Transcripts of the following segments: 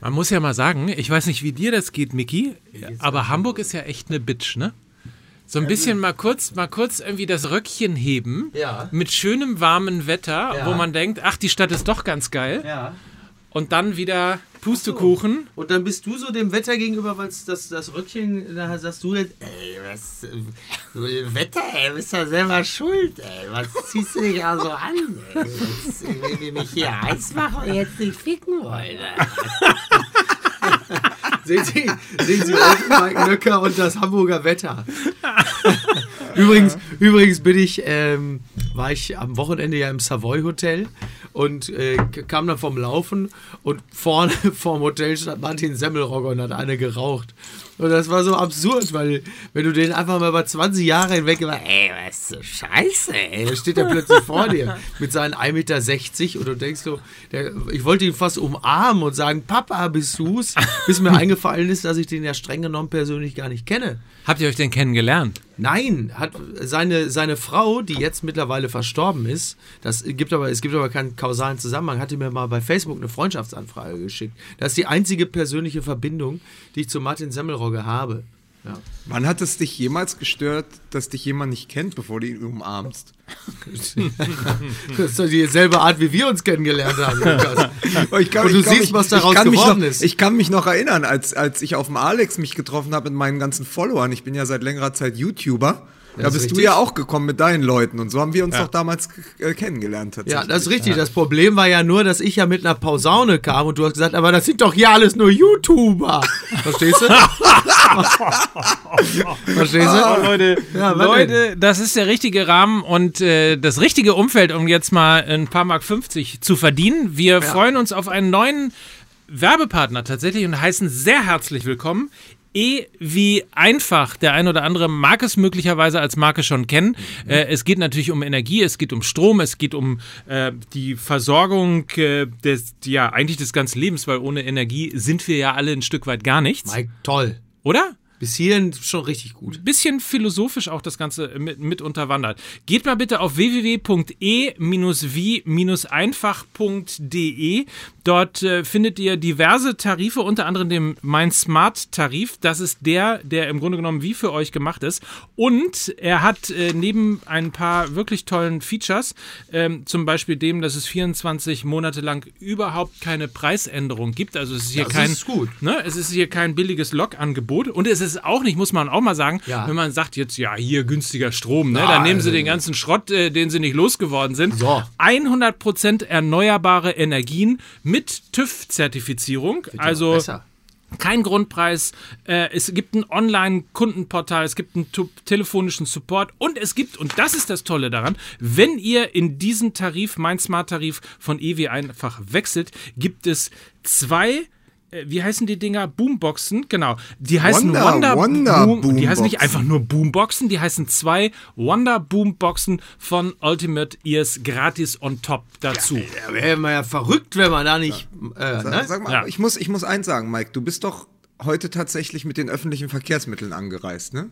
Man muss ja mal sagen, ich weiß nicht, wie dir das geht, Miki, aber Hamburg ist ja echt eine Bitch, ne? So ein bisschen mal kurz, mal kurz irgendwie das Röckchen heben Ja. mit schönem warmen Wetter, Ja. wo man denkt, ach, die Stadt ist doch ganz geil. Ja. Und dann wieder Pustekuchen. Und dann bist du so dem Wetter gegenüber, weil das, das Röckchen, da sagst du jetzt, ey, was, äh, Wetter, ey, bist ja selber schuld, ey, was ziehst du dich also an, ey, jetzt, wenn wir mich hier heiß machen und jetzt nicht ficken wollen. Sehen Sie, sehen Sie Mike Nöcker und das Hamburger Wetter. übrigens, übrigens bin ich, ähm, war ich am Wochenende ja im Savoy Hotel und äh, kam dann vom Laufen und vorne vorm Hotel stand Martin Semmelrogger und hat eine geraucht. Und das war so absurd, weil wenn du den einfach mal über 20 Jahre hinweg immer, ey, was ist so scheiße, ey, da steht er plötzlich vor dir mit seinen 1,60 Meter und du denkst so, der, ich wollte ihn fast umarmen und sagen, Papa, bist du's? Bis mir eingefallen ist, dass ich den ja streng genommen persönlich gar nicht kenne. Habt ihr euch denn kennengelernt? Nein, hat seine, seine Frau, die jetzt mittlerweile verstorben ist, das gibt aber, es gibt aber keinen kausalen Zusammenhang, hatte mir mal bei Facebook eine Freundschaftsanfrage geschickt. Das ist die einzige persönliche Verbindung, die ich zu Martin Semmelrogge habe. Ja. Wann hat es dich jemals gestört, dass dich jemand nicht kennt, bevor du ihn umarmst? Das ist doch dieselbe Art, wie wir uns kennengelernt haben, Lukas. Ich kann, Und du ich siehst, mich, was daraus geworden noch, ist. Ich kann mich noch erinnern, als, als ich auf dem Alex mich getroffen habe mit meinen ganzen Followern. Ich bin ja seit längerer Zeit YouTuber. Da Das ist bist du ja auch gekommen mit deinen Leuten. Und so haben wir uns doch damals äh, kennengelernt. Ja, das ist richtig. Das Problem war ja nur, dass ich ja mit einer Pausaune kam und du hast gesagt, aber das sind doch hier alles nur YouTuber. Verstehst du? Verstehst du? Oh, Leute, Ja, Leute, das ist der richtige Rahmen und äh, das richtige Umfeld, um jetzt mal ein paar Mark 50 zu verdienen. Wir freuen uns auf einen neuen Werbepartner tatsächlich und heißen sehr herzlich willkommen. E wie einfach. Der ein oder andere mag es möglicherweise als Marke schon kennen. Äh, es geht natürlich um Energie, es geht um Strom, es geht um äh, die Versorgung äh, des, ja, eigentlich des ganzen Lebens, weil ohne Energie sind wir ja alle ein Stück weit gar nichts. Mike, toll. Oder? Bis hierhin schon richtig gut. bisschen philosophisch auch das Ganze mit, mit unterwandert. Geht mal bitte auf www.e-wie-einfach.de. Dort äh, findet ihr diverse Tarife, unter anderem den Mein Smart Tarif. Das ist der, der im Grunde genommen wie für euch gemacht ist. Und er hat äh, neben ein paar wirklich tollen Features, ähm, zum Beispiel dem, dass es 24 Monate lang überhaupt keine Preisänderung gibt. Also es ist hier Das kein, ist gut. Ne, es ist hier kein billiges Log-Angebot und es ist auch nicht, muss man auch mal sagen, Ja. wenn man sagt jetzt, ja, hier günstiger Strom, ne, Ja, dann nehmen sie also- den ganzen Schrott, äh, den sie nicht losgeworden sind. So. 100% erneuerbare Energien mit TÜV-Zertifizierung. Also Besser. kein Grundpreis. Äh, es gibt ein Online-Kundenportal, es gibt einen telefonischen Support und es gibt, und das ist das Tolle daran, wenn ihr in diesen Tarif, mein Smart-Tarif von EW einfach wechselt, gibt es zwei. Äh, Wie heißen die Dinger? Boomboxen, genau. Die heißen Wonder- Wonder, Wonder Boom. Die heißen nicht Boomboxen. einfach nur Boomboxen, die heißen zwei Wonder Boomboxen von Ultimate Ears gratis on top dazu. Da wäre man ja verrückt, wenn man da nicht. Äh, Sag, ne? sag mal, Ja. ich, muss, ich muss eins sagen, Mike. Du bist doch heute tatsächlich mit den öffentlichen Verkehrsmitteln angereist, ne?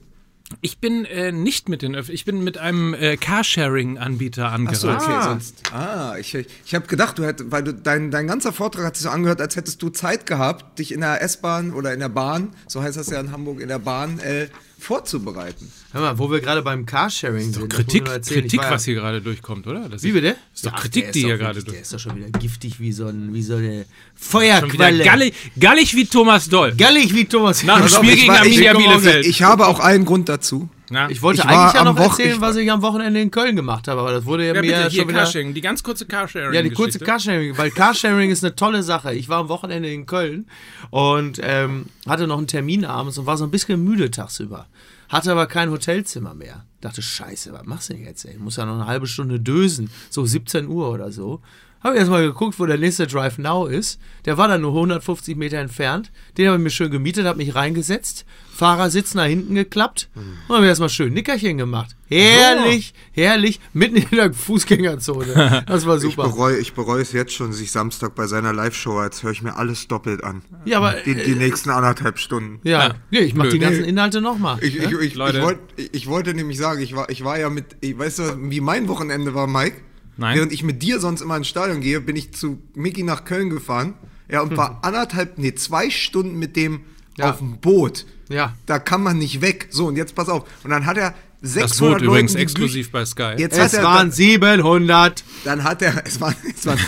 Ich bin äh, nicht mit den Öff ich bin mit einem äh, Carsharing-Anbieter angereist. So, okay, sonst. Ah, ich, ich habe gedacht, du hättest, weil du dein, dein ganzer Vortrag hat sich so angehört, als hättest du Zeit gehabt, dich in der S-Bahn oder in der Bahn, so heißt das ja in Hamburg, in der Bahn, äh, vorzubereiten. Hör mal, wo wir gerade beim Carsharing sind. Kritik, Kritik ja- was hier gerade durchkommt, oder? Das Wie bitte? Ist doch Ach, Kritik, der die ist hier doch gerade durch. Der ist doch schon wieder giftig wie so, ein, wie so eine Feuerquelle. gallig, gallig wie Thomas Doll. Gallig wie Thomas. Nach dem Spiel ich gegen Arminia ich- Bielefeld. Ich habe auch einen Grund dazu. Na, Ich wollte Ich eigentlich ja noch Woch- erzählen, ich- was ich am Wochenende in Köln gemacht habe, aber das wurde ja, ja, mir bitte, hier schon wieder... Carsharing, die ganz kurze Carsharing. Ja, die kurze Carsharing, weil Carsharing ist eine tolle Sache. Ich war am Wochenende in Köln und ähm, hatte noch einen Termin abends und war so ein bisschen müde tagsüber. Hatte aber kein Hotelzimmer mehr. Dachte, scheiße, was machst du denn jetzt? Ey? Ich muss ja noch eine halbe Stunde dösen, so 17 Uhr oder so. Habe erstmal geguckt, wo der nächste Drive Now ist. Der war dann nur 150 Meter entfernt. Den habe ich mir schön gemietet, habe mich reingesetzt. Fahrersitz nach hinten geklappt und habe mir erstmal schön Nickerchen gemacht. Herrlich, herrlich, mitten in der Fußgängerzone. Das war Ich super. bereue, ich bereue es jetzt schon, sich Samstag bei seiner Live-Show, als höre ich mir alles doppelt an. Ja, aber Die, die nächsten anderthalb Stunden. Ja, Ja. ich mach Blöd. die ganzen Inhalte nochmal. Ich, ich, ich, ich, Leute. wollt, ich, ich wollte nämlich sagen, ich war, ich war ja mit, ich, weißt du, wie mein Wochenende war, Mike? Nein. Während ich mit dir sonst immer ins Stadion gehe, bin ich zu Mickey nach Köln gefahren. Ja, und war anderthalb, nee, zwei Stunden mit dem Ja. auf dem Boot. Ja. Da kann man nicht weg. So, und jetzt pass auf. Und dann hat er 600 Das Boot übrigens Leuten die exklusiv bei Sky. Jetzt Es er, waren 700. dann hat er, es waren, es waren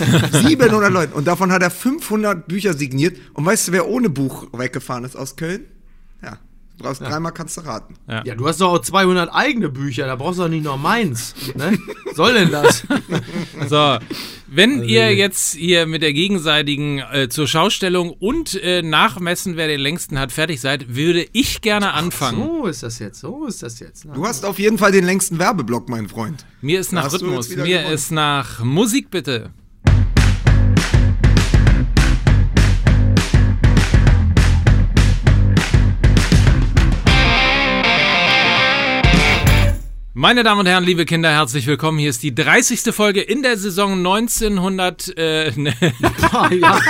700 Leute und davon hat er 500 Bücher signiert. Und weißt du, wer ohne Buch weggefahren ist aus Köln? Ja, du brauchst dreimal kannst du raten. Ja. Ja, du hast doch auch 200 eigene Bücher, da brauchst du doch nicht noch meins. Ne? Soll denn das? So, wenn ihr jetzt hier mit der gegenseitigen äh, zur Schaustellung und äh, Nachmessen, wer den längsten hat, fertig seid, würde ich gerne anfangen. So ist das jetzt, so ist das jetzt. Na, Du hast auf jeden Fall den längsten Werbeblock, mein Freund. Mir ist nach Hast Rhythmus, mir gewonnen. ist nach Musik bitte. Meine Damen und Herren, liebe Kinder, herzlich willkommen. Hier ist die 30. Folge in der Saison 1900. Äh, ne, Ah, ja.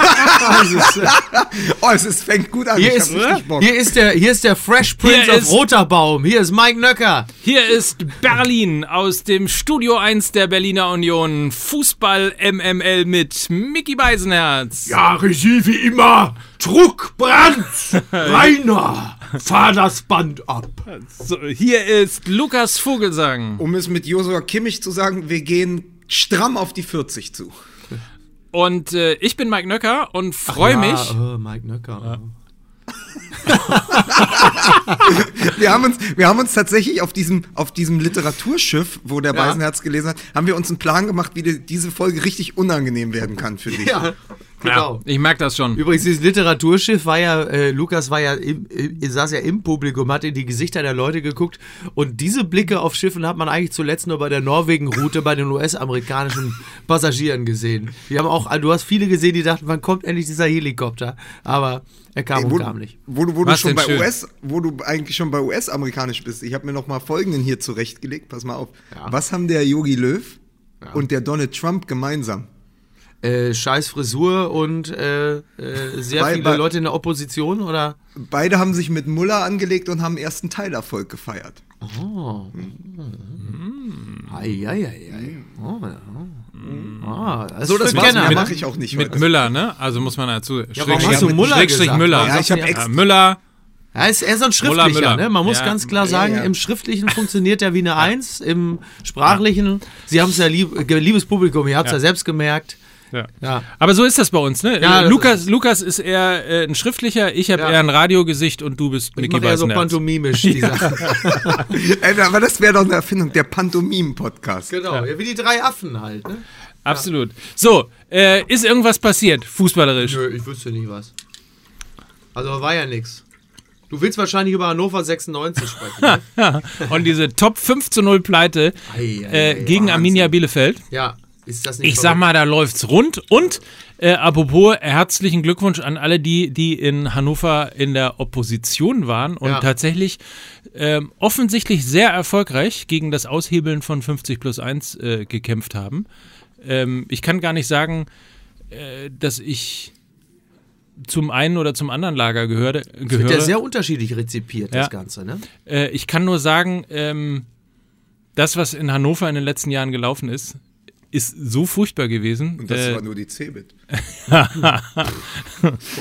Ist, äh, Oh, es ist, fängt gut an. hier, ich ist, hab richtig Bock. hier, ist der, hier ist der Fresh Prince Hier auf Roter Baum. Hier ist Mike Nöcker. Hier ist Berlin aus dem Studio 1 der Berliner Union. Fußball MML mit Mickey Beisenherz. Ja, Regie wie immer. Druck, Brand, Rainer. Fahr das Band ab. So, hier ist Lukas Vogelsang. Um es mit Josua Kimmich zu sagen, wir gehen stramm auf die 40 zu. Und äh, ich bin Mike Nöcker und freue mich. Ja, äh, Mike Nöcker. Wir haben uns, wir haben uns tatsächlich auf diesem, auf diesem Literaturschiff, wo der Ja. Beisenherz gelesen hat, haben wir uns einen Plan gemacht, wie die, diese Folge richtig unangenehm werden kann für dich. Ja, genau. Ich merke das schon. Übrigens, dieses Literaturschiff war ja, äh, Lukas war ja, im, äh, saß ja im Publikum, hat in die Gesichter der Leute geguckt und diese Blicke auf Schiffen hat man eigentlich zuletzt nur bei der Norwegen-Route bei den US-amerikanischen Passagieren gesehen. Die haben auch, du hast viele gesehen, die dachten, wann kommt endlich dieser Helikopter? Aber er kam Ey, und wo, kam nicht. wo, du- wo du schon bei schön? US, wo du eigentlich schon bei US-amerikanisch bist. Ich habe mir noch mal Folgenden hier zurechtgelegt. Pass mal auf. Ja. Was haben der Yogi Löw und der Donald Trump gemeinsam? Äh, scheiß Frisur und äh, äh, sehr Bei- viele Leute in der Opposition, oder? Beide haben sich mit Muller angelegt und haben ersten Teilerfolg gefeiert. Ei, ei, ei, ei. Oh, ja. Ah, das So, das ne? mache ich auch nicht Mit heute. Müller, ne? Also muss man dazu. warum hast du Müller Schrägstrich? Müller. Ja, ich habe extra. Ja, Müller. Ja, ist, er ist so ein Müller, Schriftlicher, Müller. ne? Man muss Ja. ganz klar Ja, sagen, ja. im Schriftlichen funktioniert er wie eine Eins, im Sprachlichen, Sie haben es ja, lieb, liebes Publikum, ihr habt es ja. Ja. selbst gemerkt. Ja. Ja. Aber so ist das bei uns, ne? Ja, Äh, das Lukas, Lukas ist eher äh, ein Schriftlicher, ich habe Ja. eher ein Radiogesicht und du bist Ich Mickey mache ja so pantomimisch, die Sachen. Ey, aber das wäre doch eine Erfindung, der Pantomim-Podcast. Genau, ja. wie die drei Affen halt, ne? Absolut. So, äh, ist irgendwas passiert, fußballerisch? Nö, ich wüsste nicht was. Also war ja nix. Du willst wahrscheinlich über Hannover 96 sprechen. ne? Und diese Top 5 zu 0 Pleite Ei, ei, äh, gegen Wahnsinn. Arminia Bielefeld. ja, ist das nicht Ich sag mal, da läuft's rund. Und äh, apropos, herzlichen Glückwunsch an alle die, die in Hannover in der Opposition waren und Ja. tatsächlich ähm, offensichtlich sehr erfolgreich gegen das Aushebeln von 50 plus 1 äh, gekämpft haben. Ähm, ich kann gar nicht sagen, äh, dass ich zum einen oder zum anderen Lager gehörte, Wird gehöre. ja sehr unterschiedlich rezipiert, das Ja. Ganze, ne? Äh, ich kann nur sagen, ähm, das, was in Hannover in den letzten Jahren gelaufen ist, ist so furchtbar gewesen. Und das äh, war nur die Cebit.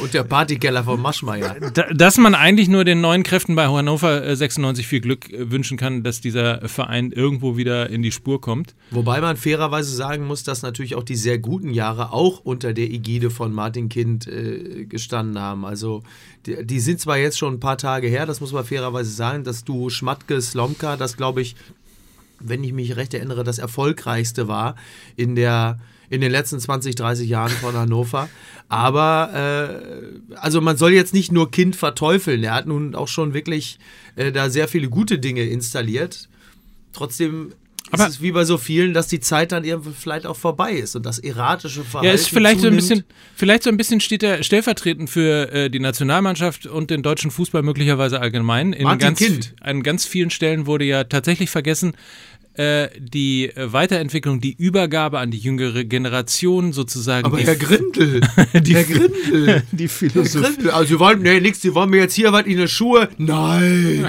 Und der Partykeller von Maschmeyer. da, dass man eigentlich nur den neuen Kräften bei Hannover äh, 96 viel Glück äh, wünschen kann, dass dieser Verein irgendwo wieder in die Spur kommt. Wobei man fairerweise sagen muss, dass natürlich auch die sehr guten Jahre auch unter der Ägide von Martin Kind äh, gestanden haben. Also die, die sind zwar jetzt schon ein paar Tage her, das muss man fairerweise sagen, dass du Schmatke Slomka, das glaube ich, wenn ich mich recht erinnere, das erfolgreichste war in der in den letzten 20, 30 Jahren von Hannover. Aber äh, also man soll jetzt nicht nur Kind verteufeln. Er hat nun auch schon wirklich äh, da sehr viele gute Dinge installiert. Trotzdem Aber- ist es wie bei so vielen, dass die Zeit dann irgendwann vielleicht auch vorbei ist und das erratische Verhalten Ja, ist vielleicht so ein zunimmt. bisschen, vielleicht so ein bisschen steht er stellvertretend für äh, die Nationalmannschaft und den deutschen Fußball möglicherweise allgemein. In Martin ganz, Kind. an ganz vielen Stellen wurde ja tatsächlich vergessen, äh, die äh, Weiterentwicklung, die Übergabe an die jüngere Generation sozusagen. Aber Herr Grindel, die, Herr Grindel, die Herr Philosophie. Grindel, also Sie wollen, nee, nix, Sie wollen mir jetzt hier was in die Schuhe? Nein.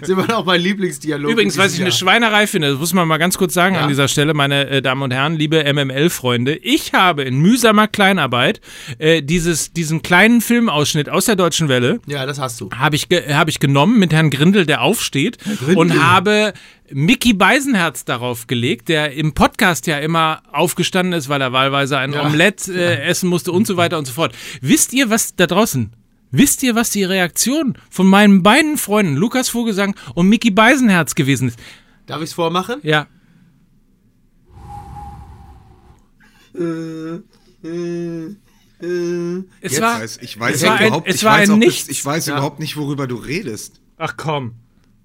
ist immer noch mein Lieblingsdialog. Übrigens, was ich eine. Schweinerei finde, das muss man mal ganz kurz sagen Ja. an dieser Stelle, meine äh, Damen und Herren, liebe MML-Freunde. Ich habe in mühsamer Kleinarbeit äh, dieses, diesen kleinen Filmausschnitt aus der Deutschen Welle Ja, das hast du. habe ich, ge hab ich genommen mit Herrn Grindel, der aufsteht Grindel. und habe Mickey Beisenherz darauf gelegt, der im Podcast ja immer aufgestanden ist, weil er wahlweise ein Ja. Omelett äh, essen musste und so weiter und so fort. Wisst ihr, was da draußen? Wisst ihr, was die Reaktion von meinen beiden Freunden Lukas Vogelsang und Mickey Beisenherz gewesen ist? Darf ich es vormachen? Ja. Es Jetzt war, weiß, ich weiß, es war ein- überhaupt, es ich war weiß ein auch, Nichts. Ich weiß Ja. überhaupt nicht, worüber du redest. ach komm.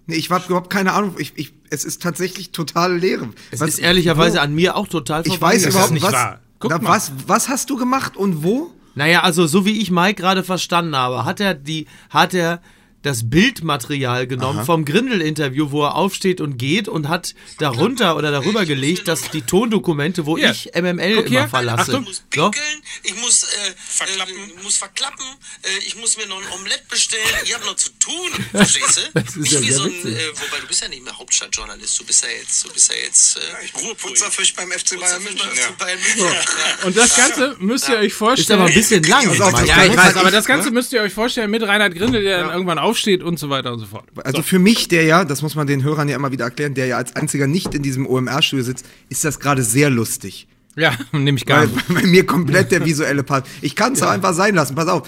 Nee, ich habe überhaupt keine Ahnung. Ich, ich, es ist tatsächlich totale Leere. Es ist ehrlicherweise an mir auch total Ich vorbei. weiß Das überhaupt nicht was, na, mal. was. Was hast du gemacht und wo? Naja, also so wie ich Mike gerade verstanden habe, hat er die, hat er das Bildmaterial genommen vom Grindel-Interview, wo er aufsteht und geht und hat darunter oder darüber gelegt, dass die Tondokumente, wo Hier. ich MML Guck hier. immer verlasse. Achtung. Ich muss pinkeln, ich muss, äh, Verklappen. Äh, muss verklappen, äh, ich muss mir noch ein Omelett bestellen, ich habe noch zu tun, verstehst du? Das ist Nicht ja wie so ein, äh, wobei du bist ja nicht mehr Hauptstadtjournalist, du bist ja jetzt, du bist ja jetzt äh, Ruheputzerfisch beim FC Bayern München. Ja. Ja. Und das Ganze müsst ihr euch Ist vorstellen. aber ein bisschen lang. Auf, ja, ich weiß, aber das Ganze müsst ihr euch vorstellen mit Reinhard Grindel, der dann irgendwann aufsteht und so weiter und so fort. Also für mich, der ja, das muss man den Hörern ja immer wieder erklären, der ja als einziger nicht in diesem OMR-Studio sitzt, ist das gerade sehr lustig. Ja, nehme ich gar Weil nicht. bei mir komplett der visuelle Part. Ich kann es auch einfach sein lassen. Pass auf.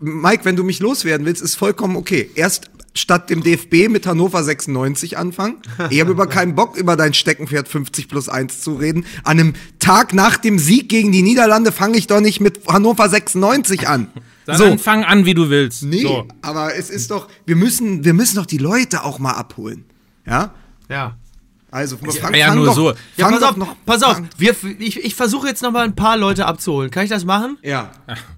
Mike, wenn du mich loswerden willst, ist vollkommen okay. Erst statt dem DFB mit Hannover 96 anfangen. Ich habe über keinen Bock, über dein Steckenpferd 50 plus 1 zu reden. An einem Tag nach dem Sieg gegen die Niederlande fange ich doch nicht mit Hannover 96 an. Dann fang an, wie du willst. Nee, So. aber es ist doch, wir müssen, wir müssen doch die Leute auch mal abholen. Ja? Ja. Also, fang, ja, fang nur doch, so. Ja, pass auf, noch, pass auf. Wir, ich ich versuche jetzt noch mal ein paar Leute abzuholen. Kann ich das machen? Ja.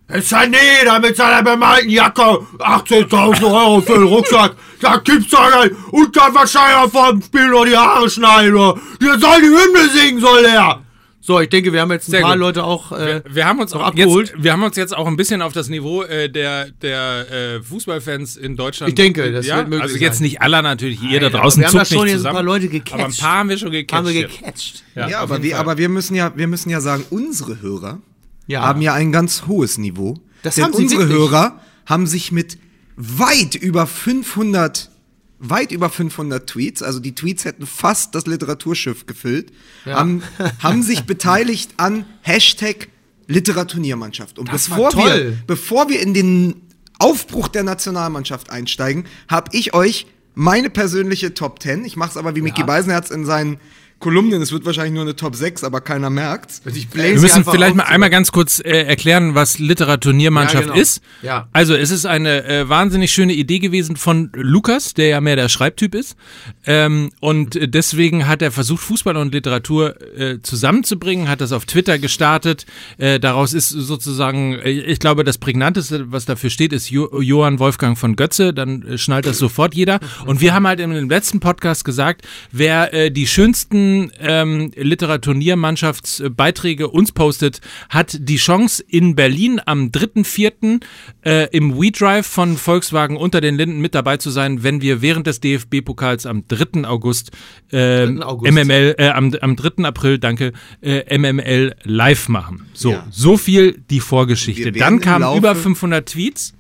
Es hat jeder mit seiner bemalten Jacke 18.000 Euro für den Rucksack. Da gibt's doch nicht. Und dann wahrscheinlich vom Spiel noch die Haare schneiden. Oder. Der soll die Hymne singen, soll er. So, ich denke, wir haben jetzt ein Sehr paar gut. Leute auch. Äh, Wir haben uns auch abgeholt. jetzt, wir haben uns jetzt auch ein bisschen auf das Niveau äh, der, der äh, Fußballfans in Deutschland. Ich denke, das ja, wird möglich Also jetzt sein. nicht alle natürlich, ihr da draußen wir haben da schon jetzt ein zusammen. paar Leute gecatcht. Aber ein paar haben wir schon gecatcht. haben wir gecatcht. Ja, auf aber, wir, aber wir müssen ja, wir müssen ja sagen, unsere Hörer Ja. haben ja ein ganz hohes Niveau. Das denn haben sie unsere wirklich. Hörer haben sich mit weit über 500 weit über 500 Tweets, also die Tweets hätten fast das Literaturschiff gefüllt, haben, haben sich beteiligt an Hashtag Literaturniermannschaft. Und Das war bevor wir, bevor wir in den Aufbruch der Nationalmannschaft einsteigen, habe ich euch meine persönliche Top 10, ich mache es aber wie Micky Beisenherz in seinen Kolumnen, es wird wahrscheinlich nur eine Top 6, aber keiner merkt's. Ich Wir müssen vielleicht mal einmal ganz kurz äh, erklären, was Literaturniermannschaft Ja, genau. ist. Ja. Also es ist eine äh, wahnsinnig schöne Idee gewesen von Lukas, der ja mehr der Schreibtyp ist. Ähm, und äh, deswegen hat er versucht, Fußball und Literatur äh, zusammenzubringen, hat das auf Twitter gestartet. Äh, daraus ist sozusagen, äh, ich glaube, das prägnanteste, was dafür steht, ist jo Johann Wolfgang von Götze. Dann äh, schnallt das sofort jeder. Und wir haben halt dem letzten Podcast gesagt, wer äh, die schönsten ähm, Literaturniermannschaftsbeiträge uns postet, hat die Chance in Berlin am 3.4. Äh, im WeDrive von Volkswagen unter den Linden mit dabei zu sein, wenn wir während des DFB-Pokals am 3. August, äh, 3. August. MML, äh, am, am 3. April, danke, äh, MML live machen. So, Ja. so viel die Vorgeschichte. Dann kamen über 500 Tweets.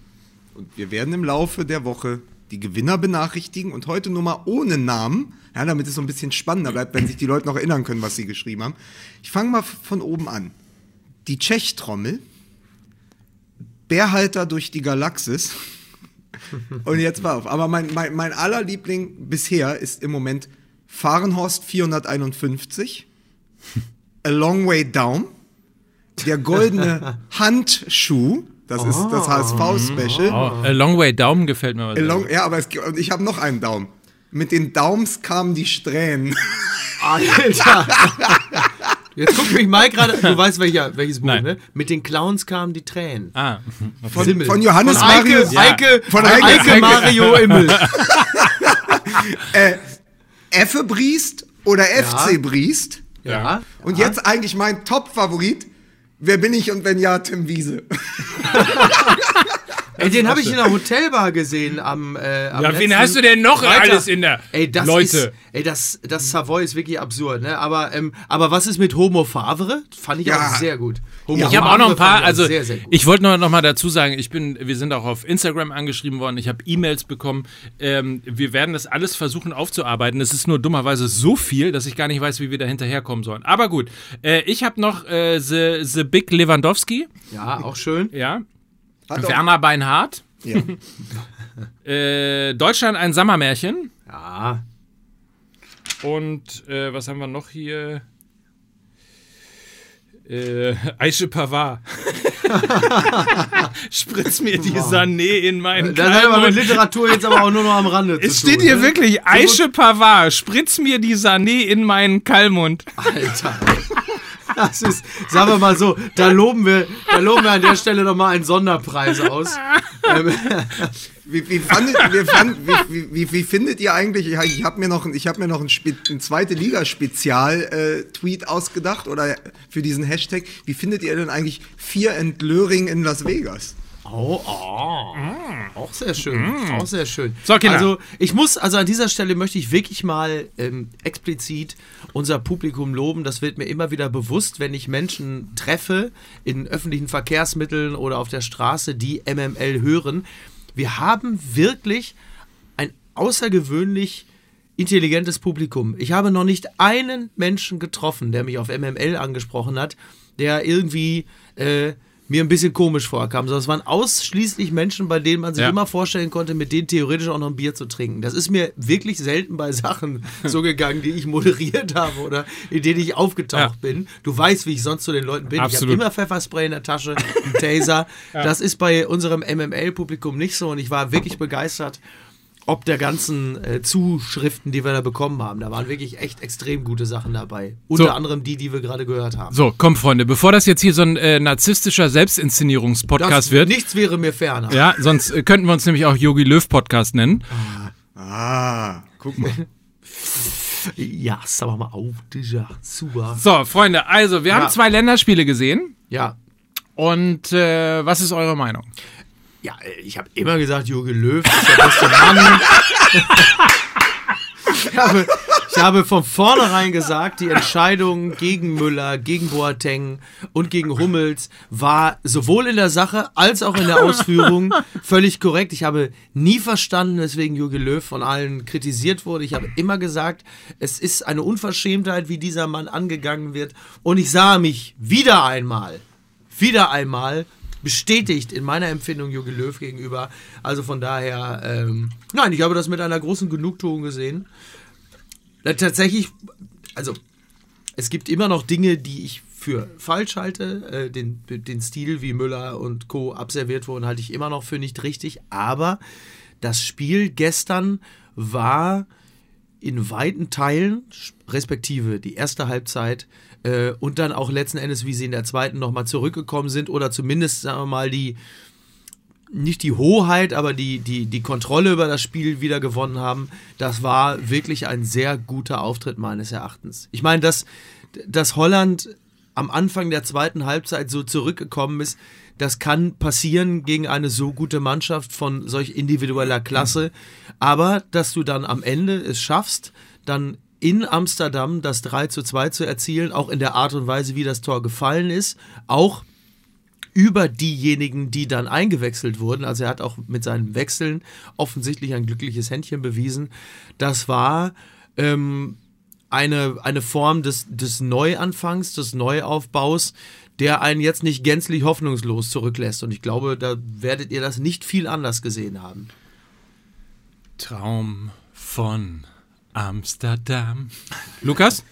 Und wir werden im Laufe der Woche die Gewinner benachrichtigen und heute nur mal ohne Namen, ja, damit es so ein bisschen spannender bleibt, wenn sich die Leute noch erinnern können, was sie geschrieben haben. Ich fange mal von oben an. Die Tschech-Trommel, Bärhalter durch die Galaxis. Und jetzt mal auf. Aber mein, mein, mein allerliebling bisher ist im Moment Fahrenhorst 451, A Long Way Down, der goldene Handschuh, das ist das HSV-Special. Oh, a long way Daumen gefällt mir. was. A long, ja, aber es, ich habe noch einen Daumen. Mit den Daums kamen die Strähnen. Alter. Jetzt guckt mich Mike gerade, du weißt welcher, welches Buch, Nein. ne? Mit den Clowns kamen die Tränen. Ah, Von, von Johannes Von Eike, Marius. Eike, Von von Eike. Eike, Mario Immel. Effe Briest oder FC Briest. Ja. Und jetzt eigentlich mein Top-Favorit. Wer bin ich und wenn ja, Tim Wiese. Ey, den habe ich in der Hotelbar gesehen am, äh, am Ja, wen hast du denn noch Freitag. alles in der- Ey, das Leute. Ist, ey, das, das Savoy ist wirklich absurd, ne? Aber, ähm, aber was ist mit Homo Favre? Fand ich Ja. auch sehr gut. Homo Ich habe auch noch ein Favre paar, also sehr, sehr ich wollte nur noch mal dazu sagen, ich bin, wir sind auch auf Instagram angeschrieben worden, ich habe E-Mails bekommen. Ähm, wir werden das alles versuchen aufzuarbeiten. Es ist nur dummerweise so viel, dass ich gar nicht weiß, wie wir da hinterherkommen sollen. Aber gut, äh, ich habe noch äh, the, the Big Lewandowski, ja, auch schön. ja, Hat Werner Beinhardt, Ja. äh, Deutschland ein Sommermärchen Ja. und äh, was haben wir noch hier? Äh, Aische Pavard. Spritz mir die Sané in meinen Das hat aber mit. Literatur jetzt aber auch nur noch am Rande Es zu tun. steht hier ne? wirklich Aische Pavard. Spritz mir die Sané in meinen Kalmund. Alter. Das ist, sagen wir mal so, da loben wir, da loben wir an der Stelle nochmal einen Sonderpreis aus. Ähm, Wie, wie, fandet, wie, fand, wie, findet ihr eigentlich, ich, habe mir noch, ich hab mir noch ein, ein zweite Liga-Spezial-Tweet ausgedacht oder für diesen Hashtag. Wie findet ihr denn eigentlich Vier Entlöring in Las Vegas? Oh, oh. Auch sehr schön. Auch sehr schön. So, Kinder. Also, ich muss, also an dieser Stelle möchte ich wirklich mal ähm, explizit unser Publikum loben. Das wird mir immer wieder bewusst, wenn ich Menschen treffe in öffentlichen Verkehrsmitteln oder auf der Straße, die MML hören. Wir haben wirklich ein außergewöhnlich intelligentes Publikum. Ich habe noch nicht einen Menschen getroffen, der mich auf MML angesprochen hat, der irgendwie äh, mir ein bisschen komisch vorkam. Es waren ausschließlich Menschen, bei denen man sich Ja. immer vorstellen konnte, mit denen theoretisch auch noch ein Bier zu trinken. Das ist mir wirklich selten bei Sachen so gegangen, die ich moderiert habe oder in denen ich aufgetaucht Ja. bin. Du weißt, wie ich sonst zu den Leuten bin. Ich Absolut. habe immer Pfefferspray in der Tasche, einen Taser. Das ist bei unserem MML-Publikum nicht so und ich war wirklich begeistert ob der ganzen äh, Zuschriften, die wir da bekommen haben. Da waren wirklich echt extrem gute Sachen dabei. Unter So. anderem die, die wir gerade gehört haben. So, komm, Freunde, bevor das jetzt hier so ein äh, narzisstischer Selbstinszenierungspodcast Das, wird. Nichts wäre mir ferner. Ja, sonst äh, könnten wir uns nämlich auch Yogi Löw Podcast nennen. Ah, guck mal. Ja, sag mal auf, dieser super. So, Freunde, also, wir Ja. haben zwei Länderspiele gesehen. Ja. Und äh, was ist eure Meinung? Ja, ich habe immer gesagt, Jürgen Löw ist der beste Mann. ich, habe, ich habe von vornherein gesagt, die Entscheidung gegen Müller, gegen Boateng und gegen Hummels war sowohl in der Sache als auch in der Ausführung völlig korrekt. Ich habe nie verstanden, weswegen Jürgen Löw von allen kritisiert wurde. Ich habe immer gesagt, es ist eine Unverschämtheit, wie dieser Mann angegangen wird. Und ich sah mich wieder einmal wieder einmal bestätigt in meiner Empfindung Jogi Löw gegenüber. Also von daher, ähm, nein, ich habe das mit einer großen Genugtuung gesehen. Tatsächlich, also es gibt immer noch Dinge, die ich für falsch halte. Äh, den, den Stil, wie Müller und Co. abserviert wurden, halte ich immer noch für nicht richtig. Aber das Spiel gestern war in weiten Teilen, respektive die erste Halbzeit äh, und dann auch letzten Endes, wie sie in der zweiten nochmal zurückgekommen sind oder zumindest, sagen wir mal, die nicht die Hoheit, aber die, die, die Kontrolle über das Spiel wieder gewonnen haben, das war wirklich ein sehr guter Auftritt meines Erachtens. Ich meine, dass, dass Holland am Anfang der zweiten Halbzeit so zurückgekommen ist, das kann passieren gegen eine so gute Mannschaft von solch individueller Klasse. Aber dass du dann am Ende es schaffst, dann in Amsterdam das 3 zu 2 zu erzielen, auch in der Art und Weise, wie das Tor gefallen ist, auch über diejenigen, die dann eingewechselt wurden. Also er hat auch mit seinen Wechseln offensichtlich ein glückliches Händchen bewiesen. Das war ähm, eine, eine Form des, des Neuanfangs, des Neuaufbaus, der einen jetzt nicht gänzlich hoffnungslos zurücklässt. Und ich glaube, da werdet ihr das nicht viel anders gesehen haben. Traum von Amsterdam. Lukas?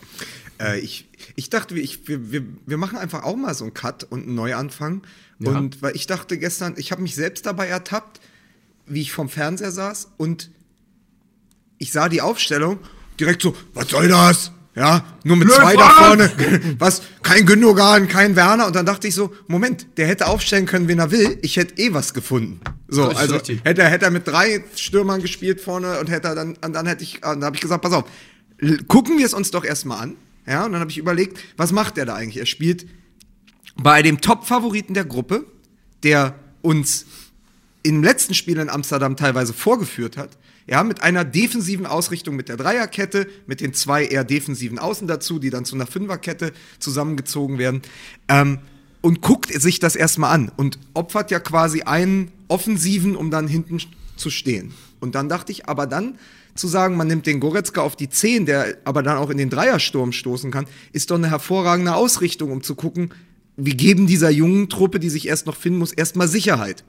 Äh, ich, ich dachte, wir- ich, wir, wir, wir machen einfach auch mal so einen Cut und einen Neuanfang. Und weil ich dachte gestern, ich habe mich selbst dabei ertappt, wie ich vom Fernseher saß und ich sah die Aufstellung, direkt so, was soll das? Ja, nur mit zwei da vorne. Was? Kein Gündogan, kein Werner. Und dann dachte ich so, Moment, der hätte aufstellen können, wen er will. Ich hätte eh was gefunden. So, also richtig. hätte er, hätte er mit drei Stürmern gespielt vorne und hätte er dann, und dann hätte ich, und dann habe ich gesagt, pass auf, gucken wir es uns doch erstmal an. Ja, und dann habe ich überlegt, was macht er da eigentlich? Er spielt bei dem Top-Favoriten der Gruppe, der uns im letzten Spiel in Amsterdam teilweise vorgeführt hat. Ja, mit einer defensiven Ausrichtung mit der Dreierkette, mit den zwei eher defensiven Außen dazu, die dann zu einer Fünferkette zusammengezogen werden. Ähm, und guckt sich das erstmal an und opfert ja quasi einen Offensiven, um dann hinten zu stehen. Und dann dachte ich, aber dann zu sagen, man nimmt den Goretzka auf die 10, der aber dann auch in den Dreiersturm stoßen kann, ist doch eine hervorragende Ausrichtung, um zu gucken, wir geben dieser jungen Truppe, die sich erst noch finden muss, erstmal Sicherheit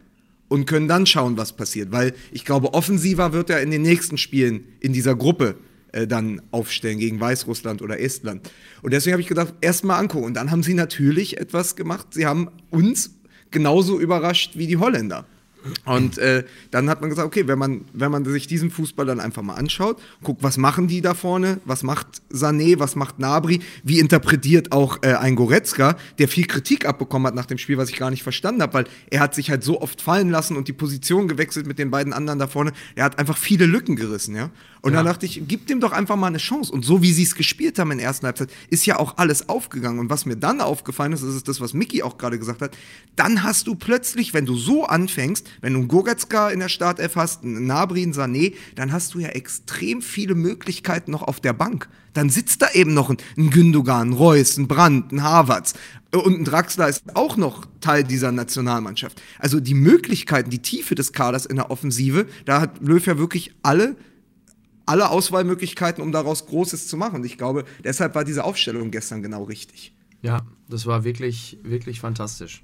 und können dann schauen, was passiert. Weil ich glaube, offensiver wird er in den nächsten Spielen in dieser Gruppe äh, dann aufstellen gegen Weißrussland oder Estland. Und deswegen habe ich gedacht, erstmal angucken. Und dann haben sie natürlich etwas gemacht. Sie haben uns genauso überrascht wie die Holländer. Und äh, dann hat man gesagt, okay, wenn man, wenn man sich diesen Fußball dann einfach mal anschaut, guckt, was machen die da vorne, was macht Sané, was macht Nabri, wie interpretiert auch äh, ein Goretzka, der viel Kritik abbekommen hat nach dem Spiel, was ich gar nicht verstanden habe, weil er hat sich halt so oft fallen lassen und die Position gewechselt mit den beiden anderen da vorne. Er hat einfach viele Lücken gerissen, ja. Und dann dachte ich, gib dem doch einfach mal eine Chance. Und so wie sie es gespielt haben in der ersten Halbzeit, ist ja auch alles aufgegangen. Und was mir dann aufgefallen ist, das ist das, was Mickey auch gerade gesagt hat, dann hast du plötzlich, wenn du so anfängst, wenn du einen Goretzka in der Startelf hast, einen Nabri, einen Sané, dann hast du ja extrem viele Möglichkeiten noch auf der Bank. Dann sitzt da eben noch ein, ein Gündogan, ein Reus, ein Brandt, ein Havertz. Und ein Draxler ist auch noch Teil dieser Nationalmannschaft. Also die Möglichkeiten, die Tiefe des Kaders in der Offensive, da hat Löw ja wirklich alle alle Auswahlmöglichkeiten, um daraus Großes zu machen. Und ich glaube, deshalb war diese Aufstellung gestern genau richtig. Ja, das war wirklich, wirklich fantastisch.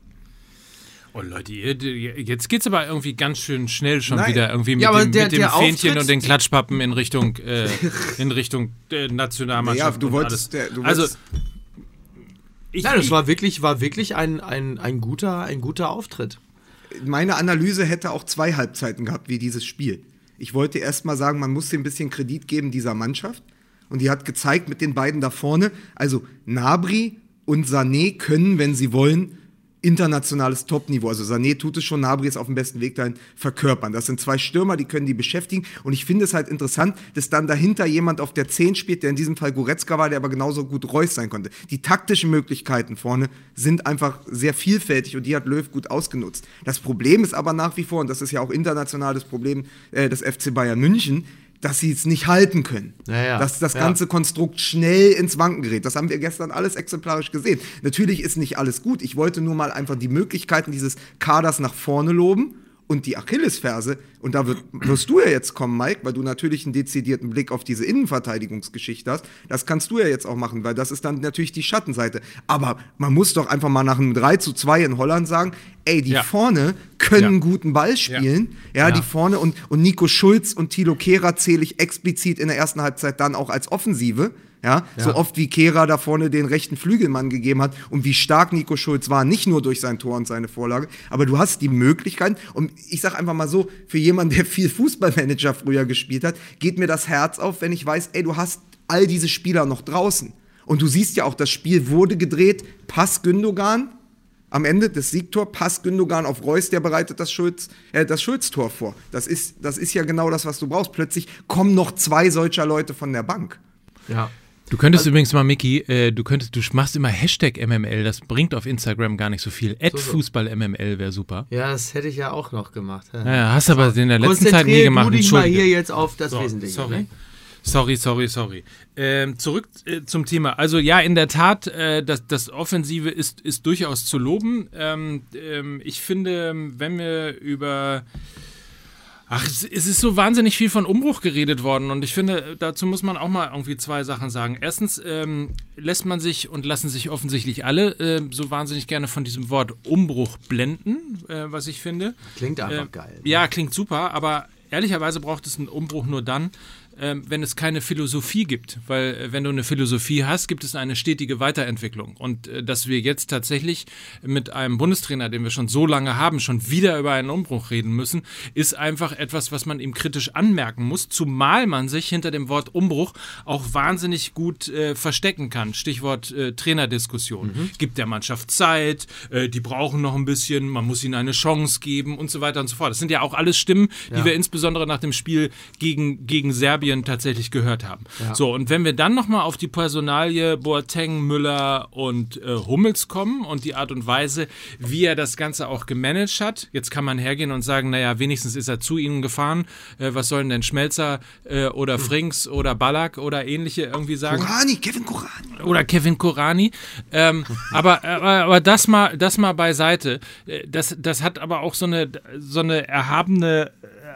Oh Leute, jetzt geht's aber irgendwie ganz schön schnell schon Nein. wieder irgendwie mit Ja, dem, der- mit dem Fähnchen Auftritt- und den Klatschpappen in Richtung äh, in Richtung äh, Nationalmannschaft. Ja, du wolltest- der- du also ich, Nein, das war wirklich, war wirklich ein, ein, ein, guter, ein guter Auftritt. Meine Analyse hätte auch zwei Halbzeiten gehabt wie dieses Spiel. Ich wollte erst mal sagen, man muss ein bisschen Kredit geben dieser Mannschaft. Und die hat gezeigt mit den beiden da vorne, also Nabri und Sané können, wenn sie wollen, internationales Topniveau. Also Sané tut es schon, Nabri ist auf dem besten Weg dahin, verkörpern. Das sind zwei Stürmer, die können die beschäftigen. Und ich finde es halt interessant, dass dann dahinter jemand auf der 10 spielt, der in diesem Fall Goretzka war, der aber genauso gut Reus sein konnte. Die taktischen Möglichkeiten vorne sind einfach sehr vielfältig und die hat Löw gut ausgenutzt. Das Problem ist aber nach wie vor, und das ist ja auch international das Problem äh, des FC Bayern München, dass sie es nicht halten können. Ja, ja. Dass das Ja. ganze Konstrukt schnell ins Wanken gerät. Das haben wir gestern alles exemplarisch gesehen. Natürlich ist nicht alles gut. Ich wollte nur mal einfach die Möglichkeiten dieses Kaders nach vorne loben und die Achillesferse. Und da wird, wirst du ja jetzt kommen, Mike, weil du natürlich einen dezidierten Blick auf diese Innenverteidigungsgeschichte hast. Das kannst du ja jetzt auch machen, weil das ist dann natürlich die Schattenseite. Aber man muss doch einfach mal nach einem 3 zu 2 in Holland sagen, ey, die Ja. vorne können Ja. guten Ball spielen. Ja, Ja. die vorne und, und Nico Schulz und Thilo Kehrer zähle ich explizit in der ersten Halbzeit dann auch als Offensive. Ja, so oft wie Kehrer da vorne den rechten Flügelmann gegeben hat und wie stark Nico Schulz war, nicht nur durch sein Tor und seine Vorlage, aber du hast die Möglichkeit und ich sag einfach mal so, für jemanden, der viel Fußballmanager früher gespielt hat, geht mir das Herz auf, wenn ich weiß, ey, du hast all diese Spieler noch draußen. Und du siehst ja auch, das Spiel wurde gedreht, Pass Gündogan, am Ende des Siegtor passt Gündogan auf Reus, der bereitet das Schulz, äh, das Schulz-Tor vor. Das ist, das ist ja genau das, was du brauchst. Plötzlich kommen noch zwei solcher Leute von der Bank. Ja. Du könntest übrigens mal, Mickey, äh, du könntest, du machst immer Hashtag MML, das bringt auf Instagram gar nicht so viel. Ad Fußball MML wäre super. Ja, das hätte ich ja auch noch gemacht. Ja. Naja, hast aber in der letzten Zeit nie gemacht. du dich mal hier jetzt auf das So, Wesentliche. sorry. Ne? Sorry, sorry, sorry. Ähm, zurück äh, zum Thema. Also ja, in der Tat, äh, das, das Offensive ist, ist durchaus zu loben. Ähm, ähm, ich finde, wenn wir über Ach, es ist so wahnsinnig viel von Umbruch geredet worden und ich finde, dazu muss man auch mal irgendwie zwei Sachen sagen. Erstens ähm, lässt man sich und lassen sich offensichtlich alle äh, so wahnsinnig gerne von diesem Wort Umbruch blenden, äh, was ich finde. Klingt einfach Äh, geil. Ja, klingt super, aber ehrlicherweise braucht es einen Umbruch nur dann, wenn es keine Philosophie gibt. Weil äh, wenn du eine Philosophie hast, gibt es eine stetige Weiterentwicklung. Und äh, dass wir jetzt tatsächlich mit einem Bundestrainer, den wir schon so lange haben, schon wieder über einen Umbruch reden müssen, ist einfach etwas, was man ihm kritisch anmerken muss, zumal man sich hinter dem Wort Umbruch auch wahnsinnig gut äh, verstecken kann. Stichwort äh, Trainerdiskussion. Gibt der Mannschaft Zeit, äh, die brauchen noch ein bisschen, man muss ihnen eine Chance geben und so weiter und so fort. Das sind ja auch alles Stimmen, die wir insbesondere nach dem Spiel gegen, gegen Serbien Serbien tatsächlich gehört haben. So, und wenn wir dann nochmal auf die Personalie Boateng, Müller und äh, Hummels kommen und die Art und Weise, wie er das Ganze auch gemanagt hat, jetzt kann man hergehen und sagen, naja, wenigstens ist er zu ihnen gefahren. Äh, was sollen denn Schmelzer äh, oder Frings oder Ballack oder ähnliche irgendwie sagen? Korani, Kevin Korani. oder Kevin Korani. Ähm, aber, aber, aber das mal, das mal beiseite. Äh, Das, das hat aber auch so eine, so eine erhabene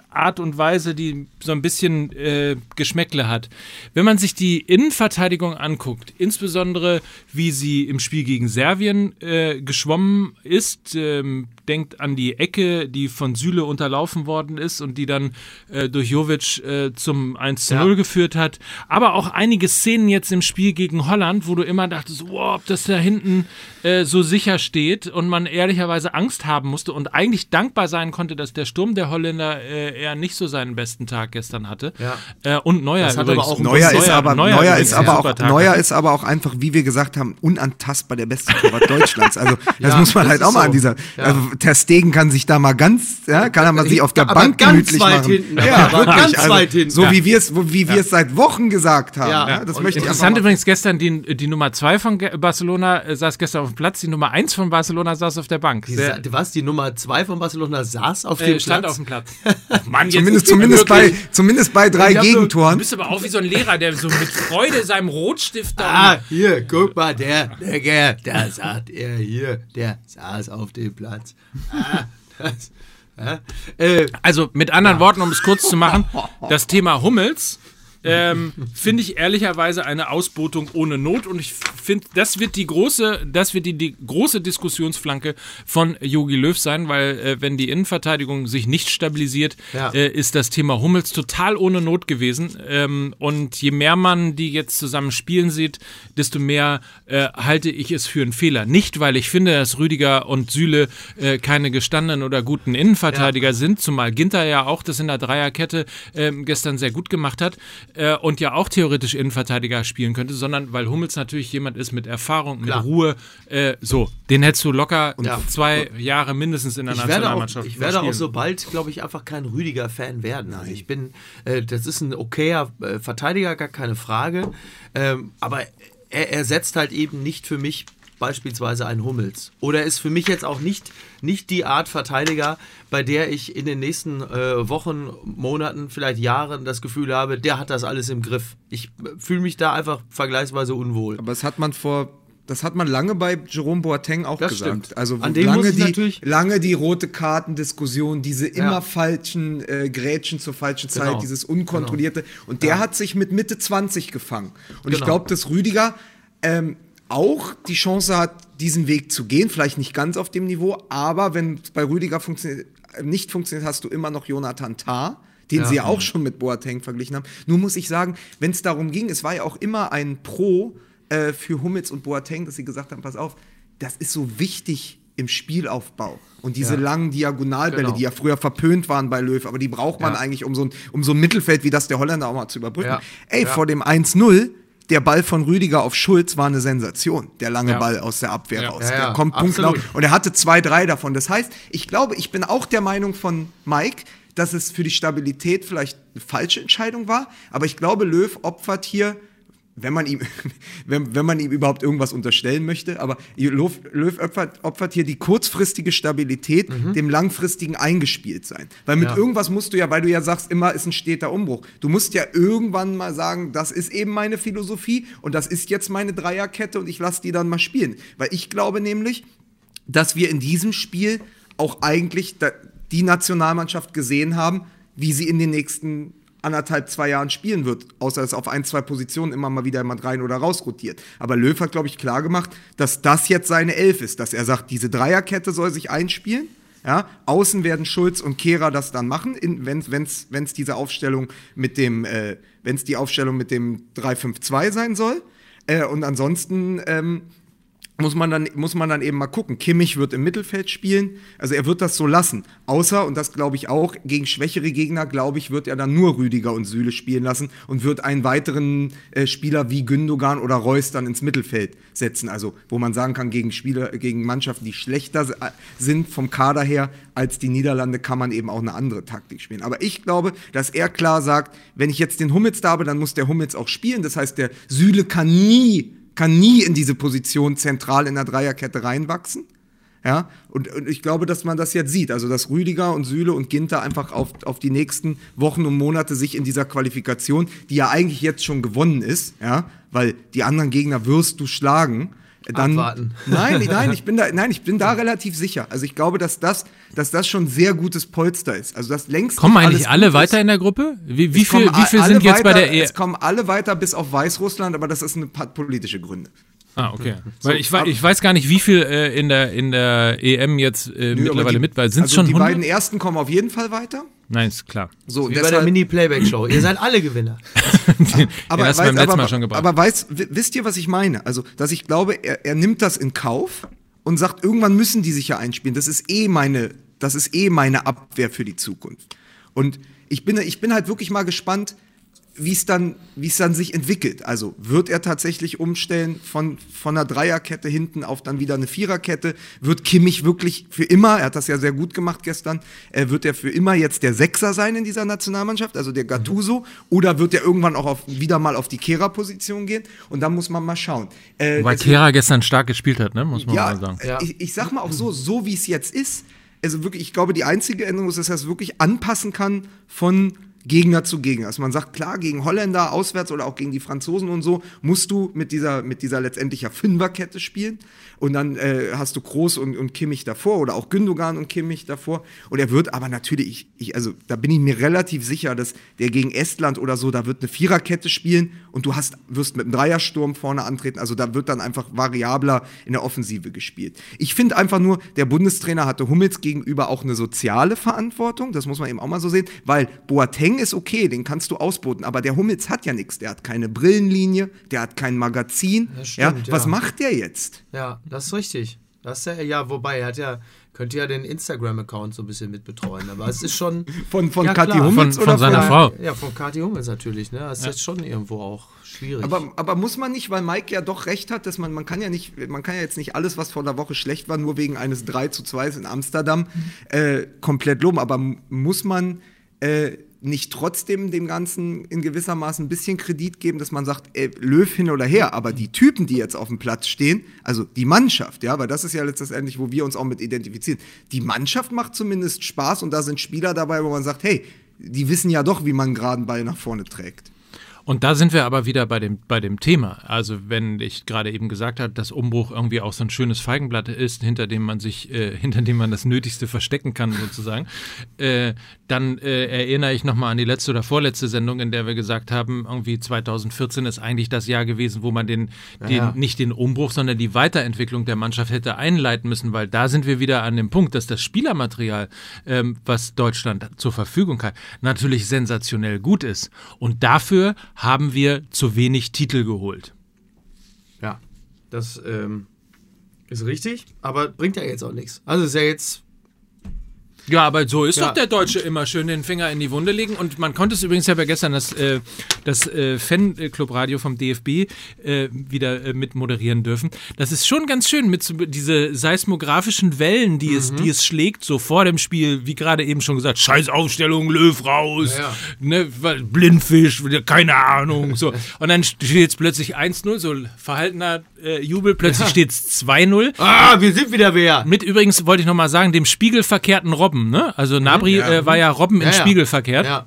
Art und Weise, die so ein bisschen äh, Geschmäckle hat. Wenn man sich die Innenverteidigung anguckt, insbesondere wie sie im Spiel gegen Serbien äh, geschwommen ist, ähm, denkt an die Ecke, die von Süle unterlaufen worden ist und die dann äh, durch Jovic äh, zum 1 zu 0 geführt hat. Aber auch einige Szenen jetzt im Spiel gegen Holland, wo du immer dachtest, wow, ob das da hinten äh, so sicher steht und man ehrlicherweise Angst haben musste und eigentlich dankbar sein konnte, dass der Sturm der Holländer äh, eher nicht so seinen besten Tag gestern hatte. Ja. Äh, und Neuer übrigens. aber auch- Neuer, ist aber, Neuer, übrigens ist aber auch, Neuer ist aber auch einfach, wie wir gesagt haben, unantastbar der beste Torwart Deutschlands. Also das Ja, muss man das halt auch mal so. an dieser. Ja. Also Ter Stegen kann sich da mal ganz, ja, kann er mal sich auf der Aber Bank ganz gemütlich weit machen. hinten, ja, aber wirklich. ganz also, weit hinten. So wie wir es, wie wir es seit Wochen gesagt haben. Ja. Ja. das Und möchte ich Interessant mal. übrigens gestern, die, die Nummer 2 von Barcelona äh, saß gestern auf dem Platz, die Nummer 1 von Barcelona saß auf der Bank. Die, was? Die Nummer 2 von Barcelona saß auf äh, dem stand Platz? auf dem Platz. Mann, Zumindest, zumindest, bei, zumindest bei drei nur- Du Gegentoren. bist aber auch wie so ein Lehrer, der so mit Freude seinem Rotstift da. Ah, hier, guck mal, der, der, der, der sagt er hier, der saß auf dem Platz. Ah, das, ja, äh, Also mit anderen Worten, um es kurz zu machen, das Thema Hummels ähm, finde ich ehrlicherweise eine Ausbotung ohne Not und ich finde, das wird die große, das wird die, die große Diskussionsflanke von Jogi Löw sein, weil äh, wenn die Innenverteidigung sich nicht stabilisiert, Ja. äh, ist das Thema Hummels total ohne Not gewesen ähm, und je mehr man die jetzt zusammen spielen sieht, desto mehr äh, halte ich es für einen Fehler. Nicht, weil ich finde, dass Rüdiger und Süle äh, keine gestandenen oder guten Innenverteidiger sind, zumal Ginter ja auch das in der Dreierkette ähm, gestern sehr gut gemacht hat äh, und ja auch theoretisch Innenverteidiger spielen könnte, sondern weil Hummels natürlich jemand ist mit Erfahrung, mit Klar. Ruhe. Äh, so, den hättest du locker Ja. zwei Jahre mindestens in der ich werde auch, Nationalmannschaft ich werde auch so bald, glaube ich, einfach kein Rüdiger-Fan werden. Also ich bin, äh, das ist ein okayer äh, Verteidiger, gar keine Frage. Ähm, aber er, er setzt halt eben nicht für mich beispielsweise einen Hummels. Oder ist für mich jetzt auch nicht, nicht die Art Verteidiger, bei der ich in den nächsten äh, Wochen, Monaten, vielleicht Jahren das Gefühl habe, der hat das alles im Griff. Ich äh, fühle mich da einfach vergleichsweise unwohl. Aber das hat man vor, das hat man lange bei Jerome Boateng auch Das gesagt. stimmt. Also An dem muss lange ich die, natürlich- lange die rote Kartendiskussion, diese immer Ja. falschen äh, Grätschen zur falschen Zeit, Genau. dieses unkontrollierte. Und der hat sich mit Mitte 20 gefangen. Und ich Genau. glaube, dass Rüdiger ähm, auch die Chance hat, diesen Weg zu gehen. Vielleicht nicht ganz auf dem Niveau, aber wenn es bei Rüdiger funktioniert, äh, nicht funktioniert, hast du immer noch Jonathan Tah. Den sie ja auch schon mit Boateng verglichen haben. Nur muss ich sagen, wenn es darum ging, es war ja auch immer ein Pro äh, für Hummels und Boateng, dass sie gesagt haben, pass auf, das ist so wichtig im Spielaufbau. Und diese Ja. langen Diagonalbälle, Genau. die ja früher verpönt waren bei Löw, aber die braucht man Ja. eigentlich, um so, ein, um so ein Mittelfeld wie das der Holländer auch mal zu überbrücken. Ja. Ey, Ja. vor dem 1-0, der Ball von Rüdiger auf Schulz war eine Sensation. Der lange Ja. Ball aus der Abwehr Ja. raus. Ja, der kommt punktgenau. Und er hatte zwei, drei davon. Das heißt, ich glaube, ich bin auch der Meinung von Mike, dass es für die Stabilität vielleicht eine falsche Entscheidung war. Aber ich glaube, Löw opfert hier, wenn man ihm, wenn, wenn man ihm überhaupt irgendwas unterstellen möchte, aber Löw, Löw opfert, opfert hier die kurzfristige Stabilität dem langfristigen Eingespieltsein. Weil mit Ja. irgendwas musst du ja, weil du ja sagst, immer ist ein steter Umbruch. Du musst ja irgendwann mal sagen, das ist eben meine Philosophie und das ist jetzt meine Dreierkette und ich lasse die dann mal spielen. Weil ich glaube nämlich, dass wir in diesem Spiel auch eigentlich die Nationalmannschaft gesehen haben, wie sie in den nächsten anderthalb, zwei Jahren spielen wird, außer dass auf ein, zwei Positionen immer mal wieder jemand rein oder raus rotiert. Aber Löw hat, glaube ich, klar gemacht, dass das jetzt seine Elf ist, dass er sagt, diese Dreierkette soll sich einspielen. Ja, außen werden Schulz und Kehrer das dann machen, wenn es diese Aufstellung mit dem, äh, wenn es die Aufstellung mit dem 3-5-2 sein soll. Äh, und ansonsten ähm, muss man dann muss man dann eben mal gucken. Kimmich wird im Mittelfeld spielen, also er wird das so lassen. Außer und das glaube ich auch gegen schwächere Gegner, glaube ich, wird er dann nur Rüdiger und Süle spielen lassen und wird einen weiteren äh, Spieler wie Gündogan oder Reus dann ins Mittelfeld setzen. Also wo man sagen kann gegen Spieler gegen Mannschaften, die schlechter äh, sind vom Kader her als die Niederlande, kann man eben auch eine andere Taktik spielen. Aber ich glaube, dass er klar sagt, wenn ich jetzt den Hummels da habe, dann muss der Hummels auch spielen. Das heißt, der Süle kann nie kann nie in diese Position zentral in der Dreierkette reinwachsen. Ja, und, und ich glaube, dass man das jetzt sieht. Also, dass Rüdiger und Süle und Ginter einfach auf, auf die nächsten Wochen und Monate sich in dieser Qualifikation, die ja eigentlich jetzt schon gewonnen ist, ja, weil die anderen Gegner wirst du schlagen. Dann, Abwarten. Nein, nein, ich bin da, nein, ich bin da relativ sicher. Also ich glaube, dass das, dass das schon sehr gutes Polster ist. Also das längst Kommen eigentlich alle weiter ist. in der Gruppe? Wie, wie viel, wie viel sind jetzt bei weiter, der E? Es kommen alle weiter bis auf Weißrussland, aber das ist eine politische Gründe. Ah, okay. Weil ich, ich weiß gar nicht, wie viel äh, in, der, in der EM jetzt äh, Nö, mittlerweile die- mit bei. Sind also schon die 100? beiden ersten kommen auf jeden Fall weiter. Nein, ist klar. So, Wie bei der Mini-Playback-Show. Ihr seid alle Gewinner. aber, ja, das weiß, beim letzten aber, Mal schon gebracht. aber weiß, wi- wisst ihr, was ich meine? Also, dass ich glaube, er, er nimmt das in Kauf und sagt, irgendwann müssen die sich ja einspielen. Das ist eh meine, das ist eh meine Abwehr für die Zukunft. Und ich bin, ich bin halt wirklich mal gespannt, wie es dann, wie es dann sich entwickelt. Also wird er tatsächlich umstellen von, von einer Dreierkette hinten auf dann wieder eine Viererkette? Wird Kimmich wirklich für immer, er hat das ja sehr gut gemacht gestern, äh, wird er für immer jetzt der Sechser sein in dieser Nationalmannschaft, also der Gattuso? Oder wird er irgendwann auch auf, wieder mal auf die Kehrer-Position gehen? Und dann muss man mal schauen. Äh, Weil Kera gestern stark gespielt hat, ne? muss man ja, mal sagen. Ja. Ich, ich sag mal auch so, so wie es jetzt ist, also wirklich, ich glaube, die einzige Änderung ist, dass er es wirklich anpassen kann von Gegner zu Gegner. Also man sagt, klar, gegen Holländer auswärts oder auch gegen die Franzosen und so, musst du mit dieser, mit dieser letztendlich ja Fünferkette spielen. Und dann äh, hast du Kroos und, und Kimmich davor oder auch Gündogan und Kimmich davor. Und er wird aber natürlich, ich, ich, also da bin ich mir relativ sicher, dass der gegen Estland oder so, da wird eine Viererkette spielen und du hast, wirst mit einem Dreiersturm vorne antreten. Also da wird dann einfach variabler in der Offensive gespielt. Ich finde einfach nur, der Bundestrainer hatte Hummels gegenüber auch eine soziale Verantwortung. Das muss man eben auch mal so sehen, weil Boateng ist okay, den kannst du ausboten, aber der Hummels hat ja nichts. Der hat keine Brillenlinie, der hat kein Magazin. Stimmt, ja, was ja. macht der jetzt? Ja, das ist richtig. Das ist ja, ja, wobei, er hat ja, könnte ja den Instagram-Account so ein bisschen mitbetreuen, aber es ist schon. Von, von Ja, Kathi. Hummels Von- oder von seiner von, Frau. Ja, von Kathi Hummels natürlich, ne? Das ist jetzt schon irgendwo auch schwierig. Aber, aber muss man nicht, weil Mike ja doch recht hat, dass man, man kann ja nicht, man kann ja jetzt nicht alles, was vor der Woche schlecht war, nur wegen eines 3 zu 2 in Amsterdam äh, komplett loben. Aber muss man äh, nicht trotzdem dem Ganzen in gewisser Maßen ein bisschen Kredit geben, dass man sagt, ey, Löw hin oder her, aber die Typen, die jetzt auf dem Platz stehen, also die Mannschaft, ja, weil das ist ja letztendlich, wo wir uns auch mit identifizieren. Die Mannschaft macht zumindest Spaß und da sind Spieler dabei, wo man sagt, hey, die wissen ja doch, wie man einen geraden Ball nach vorne trägt. Und da sind wir aber wieder bei dem, bei dem Thema. Also wenn ich gerade eben gesagt habe, dass Umbruch irgendwie auch so ein schönes Feigenblatt ist, hinter dem man sich, äh, hinter dem man das Nötigste verstecken kann sozusagen, äh, dann äh, erinnere ich nochmal an die letzte oder vorletzte Sendung, in der wir gesagt haben, irgendwie 2014 ist eigentlich das Jahr gewesen, wo man den, den ja. nicht den Umbruch, sondern die Weiterentwicklung der Mannschaft hätte einleiten müssen, weil da sind wir wieder an dem Punkt, dass das Spielermaterial, ähm, was Deutschland zur Verfügung hat, natürlich sensationell gut ist. Und dafür haben wir zu wenig Titel geholt. ja, das ähm, ist richtig, aber bringt ja jetzt auch nichts. Also ist ja jetzt. Ja, aber so ist Ja. doch der Deutsche immer schön den Finger in die Wunde legen. Und man konnte es übrigens ja bei gestern das, äh, das äh, Fanclub-Radio vom DFB äh, wieder äh, mit moderieren dürfen. Das ist schon ganz schön mit so, diese seismografischen Wellen, die, es, die es schlägt, so vor dem Spiel, wie gerade eben schon gesagt, scheiß Aufstellung, Löw raus, Ja, ja. Ne, Blindfisch, keine Ahnung. So. Und dann steht es plötzlich 1-0, so verhaltener äh, Jubel, plötzlich steht es 2-0. Ah, wir sind wieder wer! Mit übrigens, wollte ich nochmal sagen, dem spiegelverkehrten Robben. Ne? Also Nabri Äh, war ja Robben in Ja, ja. Spiegel verkehrt. Ja.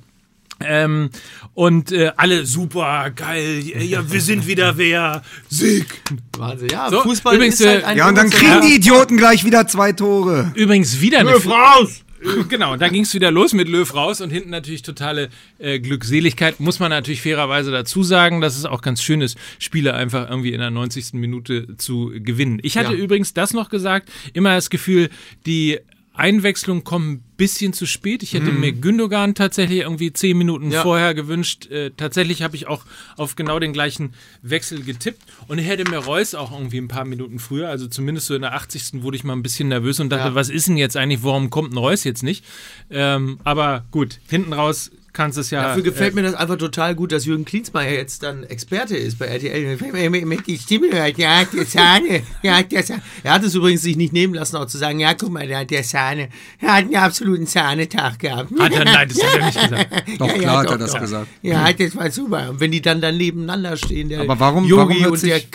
Ähm, und äh, alle super, geil, ja, wir sind wieder wer, Sieg. Wahnsinn. Ja, So, Fußball übrigens, ist halt äh, ein Ja, und dann kriegen die Idioten gleich wieder zwei Tore. Übrigens wieder eine Löw raus! Genau, da ging es wieder los mit Löw raus und hinten natürlich totale äh, Glückseligkeit. Muss man natürlich fairerweise dazu sagen, dass es auch ganz schön ist, Spiele einfach irgendwie in der 90. Minute zu gewinnen. Ich hatte Ja. übrigens das noch gesagt, immer das Gefühl, die Einwechslung kommen ein bisschen zu spät. Ich hätte mir Gündogan tatsächlich irgendwie zehn Minuten Ja. vorher gewünscht. Äh, tatsächlich habe ich auch auf genau den gleichen Wechsel getippt und ich hätte mir Reus auch irgendwie ein paar Minuten früher, also zumindest so in der 80. wurde ich mal ein bisschen nervös und dachte, Ja. was ist denn jetzt eigentlich, warum kommt ein Reus jetzt nicht? Ähm, aber gut, hinten raus kannst du es ja. Dafür gefällt mir das einfach total gut, dass Jürgen Klinsmeier jetzt dann Experte ist bei RTL. Die Stimme hört, ja, der Sahne, ja, der Sahne. Er hat es übrigens sich nicht nehmen lassen, auch zu sagen, ja, guck mal, der hat der Sahne. Er hat einen absoluten Sahnetag gehabt. Hat er, nein, das hat er nicht gesagt. Doch, Ja, ja, klar hat doch, er das doch. gesagt. Ja, das war super. Und wenn die dann dann nebeneinander stehen, der Aber warum- Yogi warum und der sich-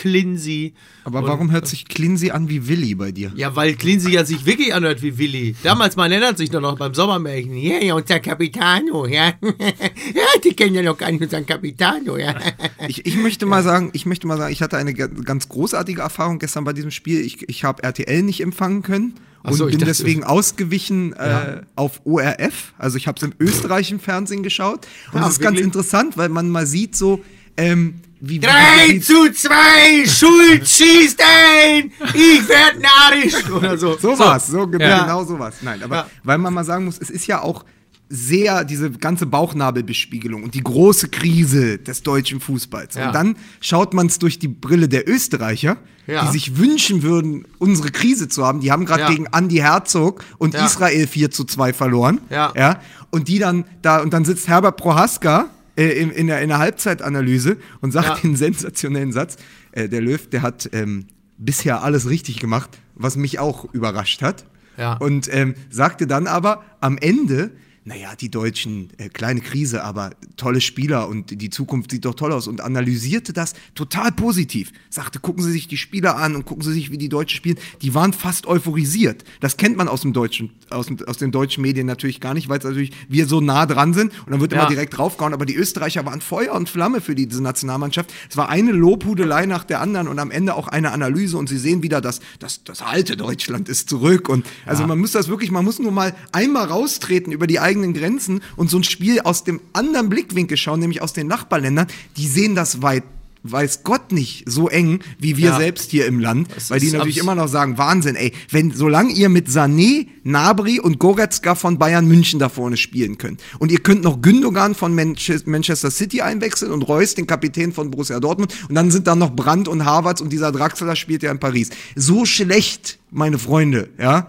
Aber warum hört sich Clincy an wie Willi bei dir? Ja, weil Clincy ja sich wirklich anhört wie Willi. Damals, man erinnert sich doch noch beim Sommermärchen. Ja, ja, unser Capitano, ja. ja, die kennen ja noch gar nicht unseren Capitano, ja. Ich, ich möchte mal sagen, ich möchte mal sagen, ich hatte eine ga- ganz großartige Erfahrung gestern bei diesem Spiel. Ich, ich habe RTL nicht empfangen können und so, ich bin dachte- deswegen ausgewichen äh, auf ORF. Also ich habe es im österreichischen Fernsehen geschaut. Und Ah, es ist ganz wirklich? interessant, weil man mal sieht so, ähm, wie, 3 wie, zu 2, Schuld schießt ein, ich werd narrisch. Oder so. So war's, so, ge- Ja. genau so war's. Nein, aber Ja. weil man mal sagen muss, es ist ja auch sehr diese ganze Bauchnabelbespiegelung und die große Krise des deutschen Fußballs. Ja. Und dann schaut man es durch die Brille der Österreicher, Ja. die sich wünschen würden, unsere Krise zu haben. Die haben gerade Ja. gegen Andy Herzog und. Israel 4 zu 2 verloren. Ja. ja. Und die dann da, und dann sitzt Herbert Prohaska äh, in, in, der, in der Halbzeitanalyse und sagt Ja. den sensationellen Satz, äh, der Löw, der hat ähm, bisher alles richtig gemacht, was mich auch überrascht hat. Ja. Und ähm, sagte dann aber am Ende, naja, die Deutschen, äh, kleine Krise, aber tolle Spieler und die Zukunft sieht doch toll aus und analysierte das total positiv. Sagte, gucken Sie sich die Spieler an und gucken Sie sich, wie die Deutschen spielen. Die waren fast euphorisiert. Das kennt man aus dem deutschen, aus, dem, aus den deutschen Medien natürlich gar nicht, weil es natürlich wir so nah dran sind und dann wird Ja. immer direkt draufgehauen. Aber die Österreicher waren Feuer und Flamme für diese Nationalmannschaft. Es war eine Lobhudelei nach der anderen und am Ende auch eine Analyse und sie sehen wieder, dass das, das alte Deutschland ist zurück. Und also man muss das wirklich, man muss nur mal einmal raustreten über die eigenen Grenzen und so ein Spiel aus dem anderen Blickwinkel schauen, nämlich aus den Nachbarländern. Die sehen das weit weiß Gott nicht so eng wie wir Ja. selbst hier im Land, weil die natürlich immer noch sagen, Wahnsinn, ey, wenn solange ihr mit Sané, Nabri und Goretzka von Bayern München da vorne spielen könnt und ihr könnt noch Gündogan von Manche- Manchester City einwechseln und Reus, den Kapitän von Borussia Dortmund und dann sind da noch Brandt und Havertz und dieser Draxler spielt ja in Paris. So schlecht, meine Freunde, ja,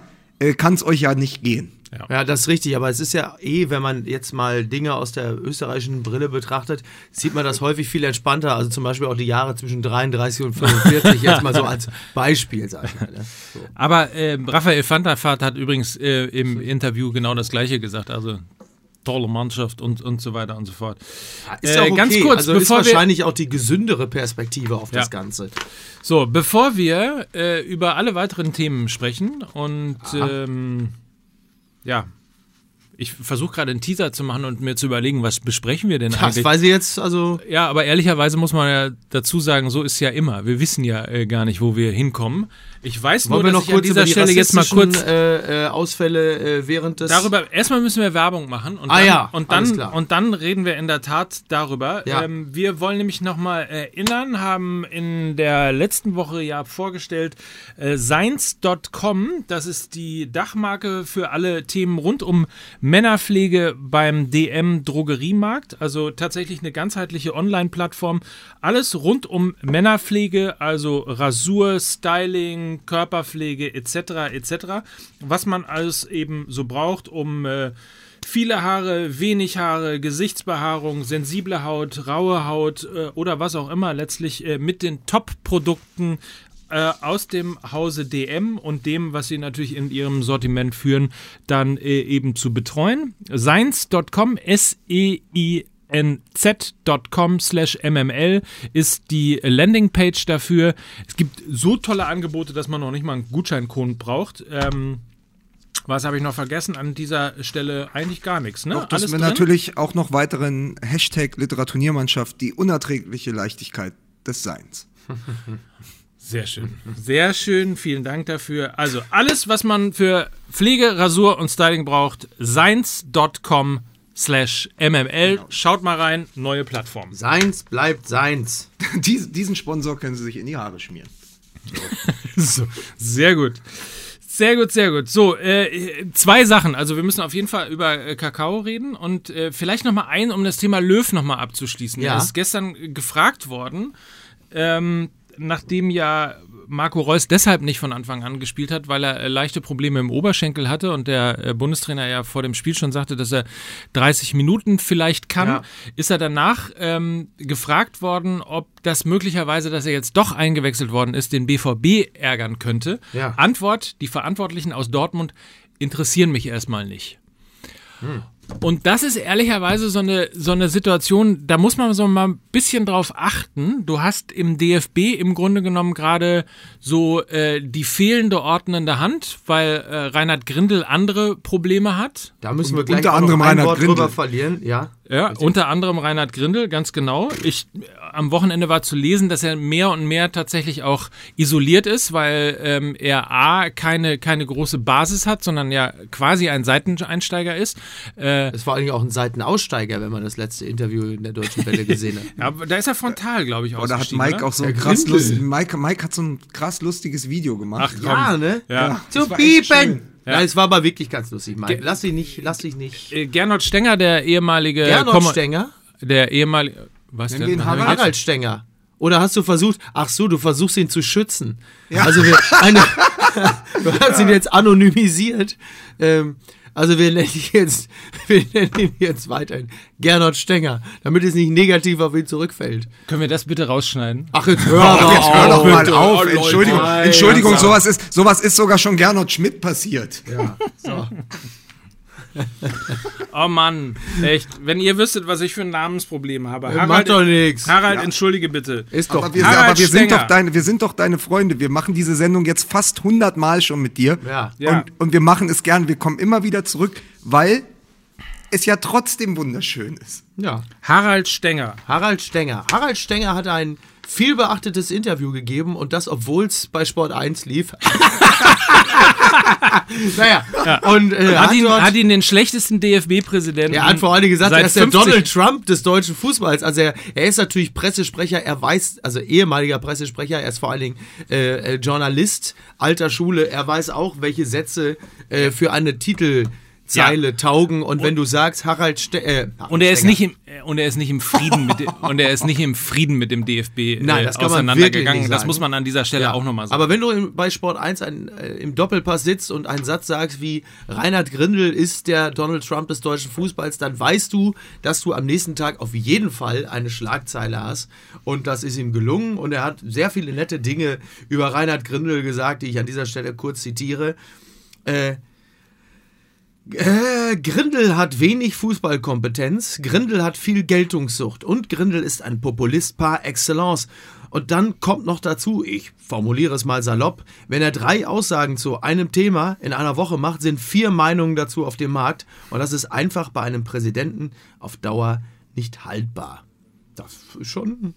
kann es euch ja nicht gehen. Ja, das ist richtig, aber es ist ja eh, wenn man jetzt mal Dinge aus der österreichischen Brille betrachtet, sieht man das häufig viel entspannter. Also zum Beispiel auch die Jahre zwischen 33 und 45, jetzt mal so als Beispiel, sag ich mal. Ne? So. Aber äh, Raphael Vaart hat übrigens äh, im Interview genau das Gleiche gesagt. Also tolle Mannschaft und, und so weiter und so fort. Ist Äh, auch okay. ganz kurz, also bevor ist wir- wahrscheinlich auch die gesündere Perspektive auf das Ja. Ganze. So, bevor wir äh, über alle weiteren Themen sprechen und ähm, ja, ich versuche gerade einen Teaser zu machen und mir zu überlegen, was besprechen wir denn Das eigentlich? weiß ich jetzt, also Ja, aber ehrlicherweise muss man ja dazu sagen, so ist ja immer. Wir wissen ja äh, gar nicht, wo wir hinkommen. Ich weiß wollen nur, wir dass noch ich an kurz dieser die Stelle jetzt mal kurz äh, äh, Ausfälle äh, während des Darüber, erstmal müssen wir Werbung machen und Ah dann, ja, und, alles dann, klar. und dann reden wir in der Tat darüber. Ja. Ähm, wir wollen nämlich nochmal erinnern, haben in der letzten Woche ja vorgestellt äh, Seins.com, das ist die Dachmarke für alle Themen rund um Männerpflege beim DM Drogeriemarkt, also tatsächlich eine ganzheitliche Online-Plattform. Alles rund um Männerpflege, also Rasur, Styling, Körperpflege etc. etc. Was man alles eben so braucht, um äh, viele Haare, wenig Haare, Gesichtsbehaarung, sensible Haut, raue Haut äh, oder was auch immer letztlich äh, mit den Top-Produkten äh, aus dem Hause DM und dem, was sie natürlich in ihrem Sortiment führen, dann äh, eben zu betreuen. Seins.com, S-E-I nz.com slash mml ist die Landingpage dafür. Es gibt so tolle Angebote, dass man noch nicht mal einen Gutscheincode braucht. Ähm, was habe ich noch vergessen? An dieser Stelle eigentlich gar nichts. Ne? Doch, dass Alles wir drin? natürlich auch noch weiteren Hashtag Literaturniermannschaft, die unerträgliche Leichtigkeit des Seins. Sehr schön. Sehr schön. Vielen Dank dafür. Also alles, was man für Pflege, Rasur und Styling braucht, seins.com slash mml. Schaut mal rein. Neue Plattform. Seins bleibt seins. Dies, diesen Sponsor können Sie sich in die Haare schmieren. So, sehr gut. Sehr gut, sehr gut. So, äh, zwei Sachen. Also wir müssen auf jeden Fall über äh, Kakao reden und äh, vielleicht noch mal ein, um das Thema Löw noch mal abzuschließen. Ja. Er ist gestern gefragt worden, ähm, nachdem ja Marco Reus deshalb nicht von Anfang an gespielt hat, weil er äh, leichte Probleme im Oberschenkel hatte und der äh, Bundestrainer ja vor dem Spiel schon sagte, dass er 30 Minuten vielleicht kann, Ja. ist er danach ähm, gefragt worden, ob das möglicherweise, dass er jetzt doch eingewechselt worden ist, den BVB ärgern könnte. Ja. Antwort, die Verantwortlichen aus Dortmund interessieren mich erstmal nicht. Hm. Und das ist ehrlicherweise so eine, so eine Situation, da muss man so mal ein bisschen drauf achten. Du hast im DFB im Grunde genommen gerade so äh, die fehlende ordnende Hand, weil äh, Reinhard Grindel andere Probleme hat. Da müssen wir gleich Unter auch noch anderem ein Reinhard Wort Grindel. drüber verlieren. Ja. Ja, unter anderem Reinhard Grindel, ganz genau. Ich, am Wochenende war zu lesen, dass er mehr und mehr tatsächlich auch isoliert ist, weil ähm, er A, keine, keine große Basis hat, sondern ja quasi ein Seiteneinsteiger ist. Äh, Das war eigentlich auch ein Seitenaussteiger, wenn man das letzte Interview in der Deutschen Welle gesehen hat. ja, aber da ist er frontal, glaube ich, Oder hat Mike oder? auch so ein krass Grindel. lust, Mike, Mike hat so ein krass lustiges Video gemacht. Ach, Ja, ne? Ja. Zu war echt piepen! Schön. Ja. es war aber wirklich ganz lustig, Mike. Lass dich nicht, lass dich nicht. Äh, Gernot Stenger, der ehemalige Gernot Komma- Stenger? der ehemalige was Nennen denn? Harald? jetzt- Harald Stenger. Oder hast du versucht, ach so, du versuchst ihn zu schützen. Also wir, eine, du hast ihn jetzt anonymisiert. Ähm, also wir nennen ihn jetzt, wir nennen ihn jetzt weiterhin Gernot Stenger, damit es nicht negativ auf ihn zurückfällt. Können wir das bitte rausschneiden? Ach, jetzt hör aber Jetzt hör doch auf. mal auf. Oh. Entschuldigung, Entschuldigung, sowas ist, sowas ist sogar schon Gernot Schmidt passiert. Ja, so. Oh Mann, echt. Wenn ihr wüsstet, was ich für ein Namensproblem habe. Ja, macht doch nix. Harald, entschuldige bitte. Ist doch Aber wir, Harald aber wir sind doch deine, wir sind doch deine Freunde. Wir machen diese Sendung jetzt fast 100 Mal schon mit dir. Ja. Ja. Und, und wir machen es gern. Wir kommen immer wieder zurück, weil es ja trotzdem wunderschön ist. ja. Harald Stenger. Harald Stenger. Harald Stenger hat ein viel beachtetes Interview gegeben und das, obwohl es bei Sport 1 lief. naja, und äh, Hat ihn, dort- hat ihn den schlechtesten DFB-Präsidenten. er hat vor allen Dingen gesagt, er ist der 50 Donald Trump des deutschen Fußballs. Also er, er ist natürlich Pressesprecher, er weiß, also ehemaliger Pressesprecher, er ist vor allen Dingen äh, äh, Journalist alter Schule. Er weiß auch, welche Sätze äh, für eine Titelzeile taugen. Und wenn du sagst, Harald Ste äh, Und er ist Stenger. nicht im äh, und er ist nicht im Frieden mit dem, und er ist nicht im Frieden mit dem DFB Nein, äh, das kann man auseinandergegangen. das muss man an dieser Stelle Ja. auch nochmal sagen. Aber wenn du im, bei Sport 1 ein, äh, im Doppelpass sitzt und einen Satz sagst wie Reinhard Grindel ist der Donald Trump des deutschen Fußballs, dann weißt du, dass du am nächsten Tag auf jeden Fall eine Schlagzeile hast. Und das ist ihm gelungen. Und er hat sehr viele nette Dinge über Reinhard Grindel gesagt, die ich an dieser Stelle kurz zitiere. Äh, äh, Grindel hat wenig Fußballkompetenz, Grindel hat viel Geltungssucht und Grindel ist ein Populist par excellence. Und dann kommt noch dazu, ich formuliere es mal salopp, wenn er drei Aussagen zu einem Thema in einer Woche macht, sind vier Meinungen dazu auf dem Markt. Und das ist einfach bei einem Präsidenten auf Dauer nicht haltbar. Das ist schon,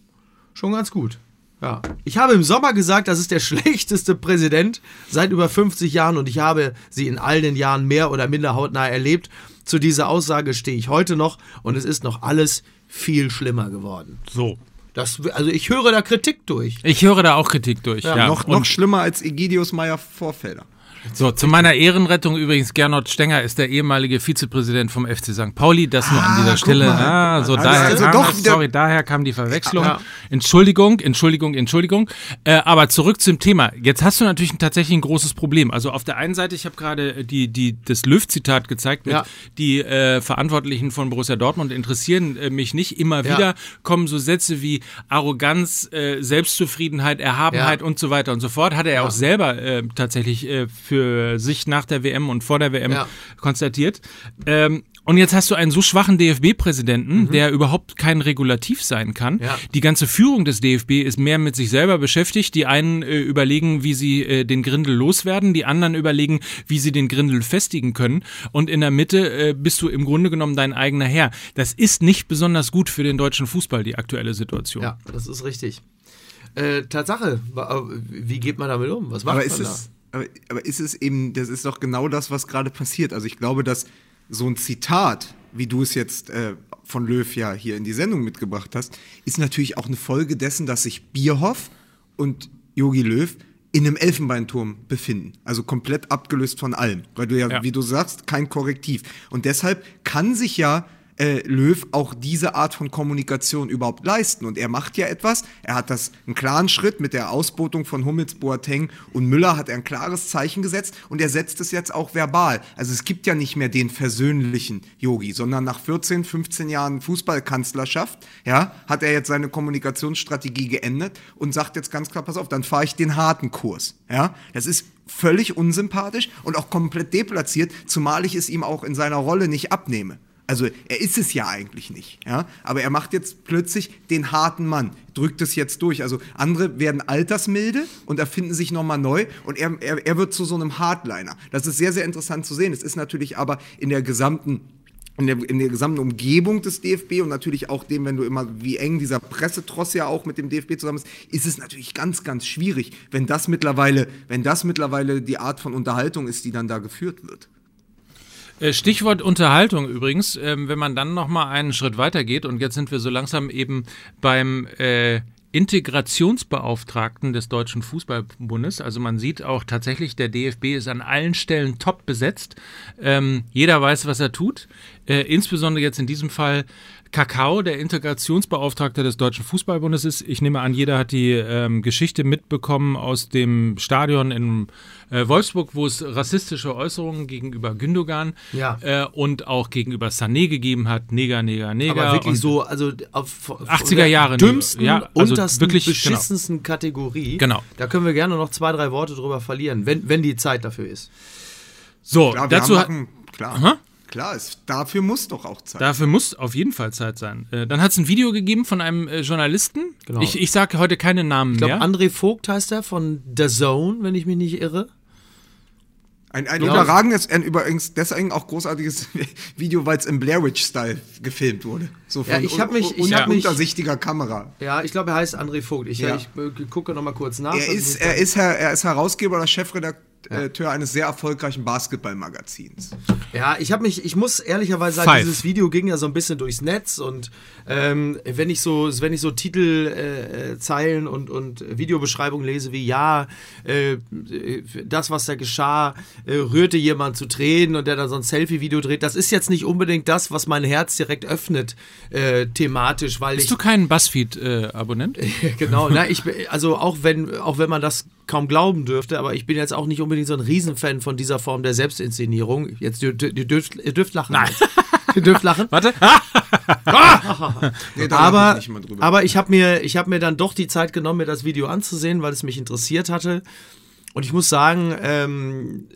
schon ganz gut. Ja. Ich habe im Sommer gesagt, das ist der schlechteste Präsident seit über 50 Jahren und ich habe sie in all den Jahren mehr oder minder hautnah erlebt. Zu dieser Aussage stehe ich heute noch und es ist noch alles viel schlimmer geworden. so. Das, also ich höre da Kritik durch. Ich höre da auch Kritik durch. Ja, noch, Und noch schlimmer als Egidius Meyer Vorfelder. So, zu meiner Ehrenrettung übrigens, Gernot Stenger ist der ehemalige Vizepräsident vom FC St. Pauli. Das nur an dieser Stelle. mal. Ah, so Also, daher also kam sorry, daher kam die Verwechslung. Ja. Entschuldigung, Entschuldigung, Entschuldigung. Äh, aber zurück zum Thema. Jetzt hast du natürlich tatsächlich ein großes Problem. Also auf der einen Seite, ich habe gerade die, die, das Löw-Zitat gezeigt, mit Ja. die äh, Verantwortlichen von Borussia Dortmund interessieren äh, mich nicht. Immer Ja. wieder kommen so Sätze wie Arroganz, äh, Selbstzufriedenheit, Erhabenheit und so weiter und so fort. Hat er ja. auch selber äh, tatsächlich äh, für sich nach der WM und vor der WM Ja. konstatiert. Ähm, und jetzt hast du einen so schwachen DFB-Präsidenten, der überhaupt kein Regulativ sein kann. Mhm. Ja. Die ganze Führung des DFB ist mehr mit sich selber beschäftigt. Die einen äh, überlegen, wie sie äh, den Grindel loswerden, die anderen überlegen, wie sie den Grindel festigen können. Und in der Mitte äh, bist du im Grunde genommen dein eigener Herr. Das ist nicht besonders gut für den deutschen Fußball, die aktuelle Situation. Ja, das ist richtig. Äh, Tatsache, wa- wie geht man damit um? Was macht Aber man ist, da? Aber, aber ist es eben, das ist doch genau das, was gerade passiert. Also ich glaube, dass so ein Zitat, wie du es jetzt äh, von Löw ja hier in die Sendung mitgebracht hast, ist natürlich auch eine Folge dessen, dass sich Bierhoff und Jogi Löw in einem Elfenbeinturm befinden. Also komplett abgelöst von allem. Weil du ja, Ja. wie du sagst, kein Korrektiv. Und deshalb kann sich ja äh, Löw auch diese Art von Kommunikation überhaupt leisten. Und er macht ja etwas. Er hat das einen klaren Schritt mit der Ausbotung von Hummels, Boateng und Müller hat er ein klares Zeichen gesetzt und er setzt es jetzt auch verbal. Also es gibt ja nicht mehr den versöhnlichen Yogi, sondern nach 14, 15 Jahren Fußballkanzlerschaft, ja, hat er jetzt seine Kommunikationsstrategie geändert und sagt jetzt ganz klar, pass auf, dann fahre ich den harten Kurs. Ja, das ist völlig unsympathisch und auch komplett deplatziert, zumal ich es ihm auch in seiner Rolle nicht abnehme. Also er ist es ja eigentlich nicht, ja. Aber er macht jetzt plötzlich den harten Mann, drückt es jetzt durch. Also andere werden altersmilde und erfinden sich nochmal neu und er, er, er wird zu so einem Hardliner. Das ist sehr, sehr interessant zu sehen. Es ist natürlich aber in der gesamten in der, in der gesamten Umgebung des DFB und natürlich auch dem, wenn du immer, wie eng dieser Pressetross ja auch mit dem DFB zusammen ist, ist es natürlich ganz, ganz schwierig, wenn das mittlerweile, wenn das mittlerweile die Art von Unterhaltung ist, die dann da geführt wird. Äh, Stichwort Unterhaltung übrigens, ähm, wenn man dann noch mal einen Schritt weiter geht und jetzt sind wir so langsam eben beim äh, Integrationsbeauftragten des Deutschen Fußballbundes. Also man sieht auch tatsächlich, der DFB ist an allen Stellen top besetzt. Ähm, jeder weiß, was er tut. Äh, insbesondere jetzt in diesem Fall Kakao, der Integrationsbeauftragte des Deutschen Fußballbundes ist. Ich nehme an, jeder hat die ähm, Geschichte mitbekommen aus dem Stadion in äh, Wolfsburg, wo es rassistische Äußerungen gegenüber Gündogan Ja. äh, und auch gegenüber Sané gegeben hat. Neger, Neger, Neger. Aber wirklich und so, also auf von 80er der Jahre, dümmsten, ja, also untersten, wirklich, genau. beschissensten Kategorie. Genau. Da können wir gerne noch zwei, drei Worte drüber verlieren, wenn, wenn die Zeit dafür ist. So, Klar, wir dazu hat, klar, Aha. klar, es, dafür muss doch auch Zeit. Dafür muss auf jeden Fall Zeit sein. Äh, dann hat es ein Video gegeben von einem äh, Journalisten. Genau. Ich, ich sage heute keine Namen Ich glaube, mehr. André Vogt heißt er von The Zone, wenn ich mich nicht irre. Ein, ein überragendes, ein übrigens deswegen auch großartiges Video, weil es im Blair Witch-Style gefilmt wurde. So Ja, ich hab mich- ich un- hab mich- untersichtiger Kamera. Ja, ich glaube, er heißt André Vogt. Ich, Ja. ich, äh, gucke noch mal kurz nach. Er ich ist, er, ist, er ist Herausgeber oder Chefredakteur eines sehr erfolgreichen Basketballmagazins. Ja, ich habe mich, ich muss ehrlicherweise sagen, Five. dieses Video ging ja so ein bisschen durchs Netz und ähm, wenn ich so, wenn ich so Titelzeilen äh, Zeilen und, und Videobeschreibungen lese wie ja, äh, äh, das, was da geschah, äh, rührte jemand zu Tränen und der dann so ein Selfie-Video dreht, das ist jetzt nicht unbedingt das, was mein Herz direkt öffnet, äh, thematisch, weil ich. Bist du kein Buzzfeed-Abonnent? genau, na, ich, also auch wenn, auch wenn man das kaum glauben dürfte, aber ich bin jetzt auch nicht unbedingt so ein Riesenfan von dieser Form der Selbstinszenierung. Jetzt ihr, ihr, dürft, ihr dürft lachen. Nein. ihr dürft lachen. Warte. Nee, da aber, lach ich aber ich habe mir, ich hab mir dann doch die Zeit genommen, mir das Video anzusehen, weil es mich interessiert hatte. Und ich muss sagen, ähm,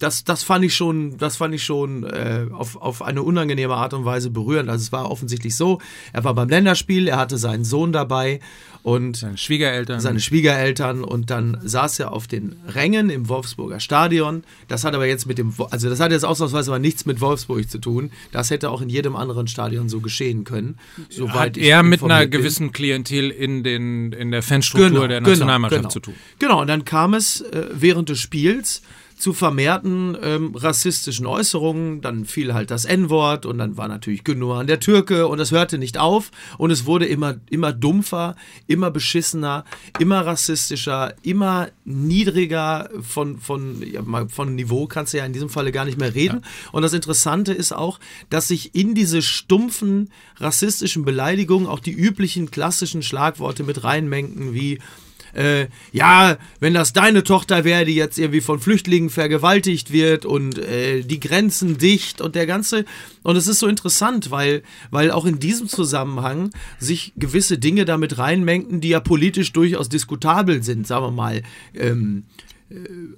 das, das fand ich schon, das fand ich schon äh, auf, auf eine unangenehme Art und Weise berührend. Also es war offensichtlich so, er war beim Länderspiel, er hatte seinen Sohn dabei und Deine Schwiegereltern. seine Schwiegereltern und dann saß er auf den Rängen im Wolfsburger Stadion. Das hat aber jetzt mit dem, also das hat jetzt ausnahmsweise mal nichts mit Wolfsburg zu tun. Das hätte auch in jedem anderen Stadion so geschehen können. Soweit hat er mit einer bin. gewissen Klientel in, den, in der Fanstruktur der Nationalmannschaft genau. zu tun. Genau, und dann kam es äh, während des Spiels zu vermehrten ähm, rassistischen Äußerungen. Dann fiel halt das N-Wort und dann war natürlich Gündogan der Türke und das hörte nicht auf und es wurde immer, immer dumpfer, immer beschissener, immer rassistischer, immer niedriger von, von, ja, von Niveau kannst du ja in diesem Falle gar nicht mehr reden. Und das Interessante ist auch, dass sich in diese stumpfen rassistischen Beleidigungen auch die üblichen klassischen Schlagworte mit reinmengen wie äh, ja, wenn das deine Tochter wäre, die jetzt irgendwie von Flüchtlingen vergewaltigt wird und äh, die Grenzen dicht und der ganze. Und es ist so interessant, weil, weil auch in diesem Zusammenhang sich gewisse Dinge damit reinmengen, die ja politisch durchaus diskutabel sind, sagen wir mal. Ähm,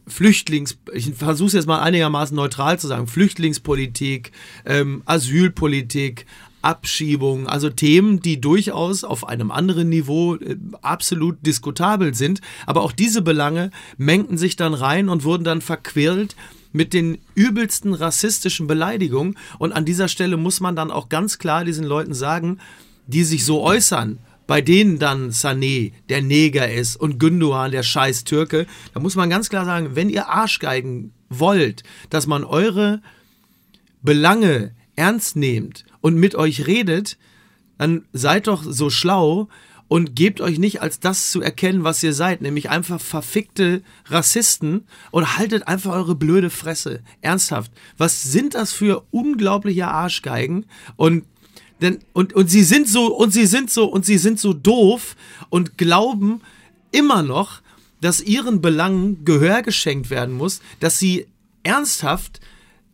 Flüchtlings, ich versuche es jetzt mal einigermaßen neutral zu sagen, Flüchtlingspolitik, ähm, Asylpolitik, Abschiebung, also Themen, die durchaus auf einem anderen Niveau äh, absolut diskutabel sind. Aber auch diese Belange mengten sich dann rein und wurden dann verquirlt mit den übelsten rassistischen Beleidigungen. Und an dieser Stelle muss man dann auch ganz klar diesen Leuten sagen, die sich so äußern, bei denen dann Sané der Neger ist und Gündogan der scheiß Türke, da muss man ganz klar sagen, wenn ihr Arschgeigen wollt, dass man eure Belange ernst nehmt und mit euch redet, dann seid doch so schlau und gebt euch nicht als das zu erkennen, was ihr seid, nämlich einfach verfickte Rassisten und haltet einfach eure blöde Fresse. Ernsthaft. Was sind das für unglaubliche Arschgeigen? Und denn, und, und sie sind so, und sie sind so, und sie sind so doof und glauben immer noch, dass ihren Belangen Gehör geschenkt werden muss, dass sie ernsthaft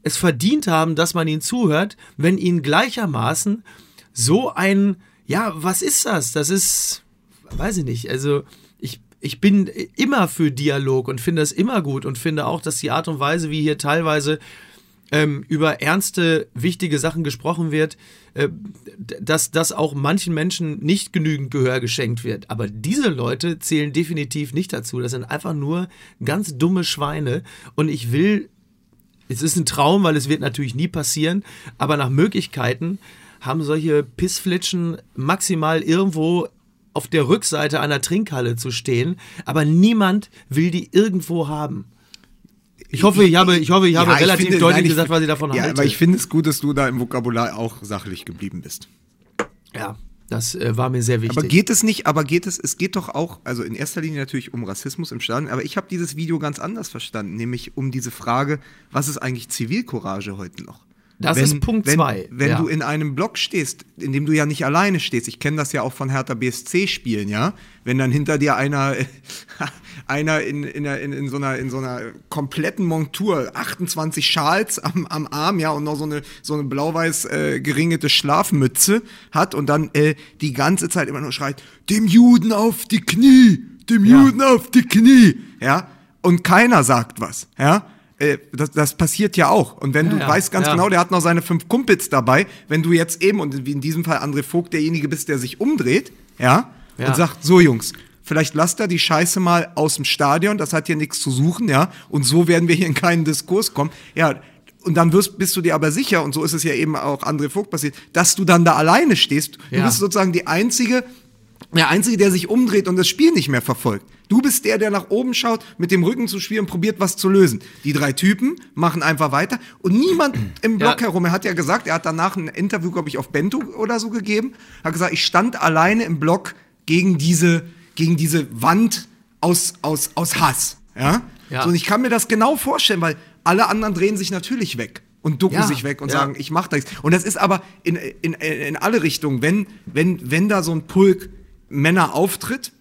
es verdient haben, dass man ihnen zuhört, wenn ihnen gleichermaßen so ein, ja, was ist das? Das ist, weiß ich nicht, also ich, ich bin immer für Dialog und finde das immer gut und finde auch, dass die Art und Weise, wie hier teilweise ähm, über ernste, wichtige Sachen gesprochen wird, äh, dass, dass auch manchen Menschen nicht genügend Gehör geschenkt wird. Aber diese Leute zählen definitiv nicht dazu. Das sind einfach nur ganz dumme Schweine. Und ich will, es ist ein Traum, weil es wird natürlich nie passieren, aber nach Möglichkeiten haben solche Pissflitschen maximal irgendwo auf der Rückseite einer Trinkhalle zu stehen, aber niemand will die irgendwo haben. Ich hoffe, ich habe, ich hoffe, ich habe Ja, ich relativ finde- deutlich nein, ich gesagt, was ich davon Ja, halte. aber ich finde es gut, dass du da im Vokabular auch sachlich geblieben bist. ja, das äh, war mir sehr wichtig. Aber geht es nicht, aber geht es, es geht doch auch, also in erster Linie natürlich um Rassismus im Stadion, aber ich habe dieses Video ganz anders verstanden, nämlich um diese Frage, was ist eigentlich Zivilcourage heute noch? Das ist Punkt wenn, zwei, Wenn ja. du in einem Block stehst, in dem du ja nicht alleine stehst, ich kenne das ja auch von Hertha BSC-Spielen, ja, wenn dann hinter dir einer, einer in, in, in, in, so einer, in so einer kompletten Montur, 28 Schals am, am Arm, ja, und noch so eine, so eine blau-weiß äh, geringete Schlafmütze hat und dann äh, die ganze Zeit immer nur schreit, dem Juden auf die Knie, dem Ja. Juden auf die Knie, ja, und keiner sagt was, ja. Äh, Das, das passiert ja auch. Und wenn Ja, du ja, weißt ganz ja. genau, der hat noch seine fünf Kumpels dabei, wenn du jetzt eben, und wie in diesem Fall André Vogt derjenige bist, der sich umdreht, ja, und sagt, so Jungs, vielleicht lasst er die Scheiße mal aus dem Stadion, das hat hier nichts zu suchen, ja, und so werden wir hier in keinen Diskurs kommen. Ja, und dann wirst, bist du dir aber sicher, und so ist es ja eben auch André Vogt passiert, dass du dann da alleine stehst. Du bist sozusagen die einzige, der Einzige, der sich umdreht und das Spiel nicht mehr verfolgt. Du bist der, der nach oben schaut, mit dem Rücken zu spielen und probiert, was zu lösen. Die drei Typen machen einfach weiter und niemand im Block Ja. herum. Er hat ja gesagt, er hat danach ein Interview, glaube ich, auf Bento oder so gegeben, hat gesagt, ich stand alleine im Block gegen diese, gegen diese Wand aus, aus, aus Hass. Ja? Ja. So, und ich kann mir das genau vorstellen, weil alle anderen drehen sich natürlich weg und ducken Ja, sich weg und ja. sagen, ich mach da nichts. Und das ist aber in, in, in alle Richtungen, wenn, wenn, wenn da so ein Pulk Männer auftritt,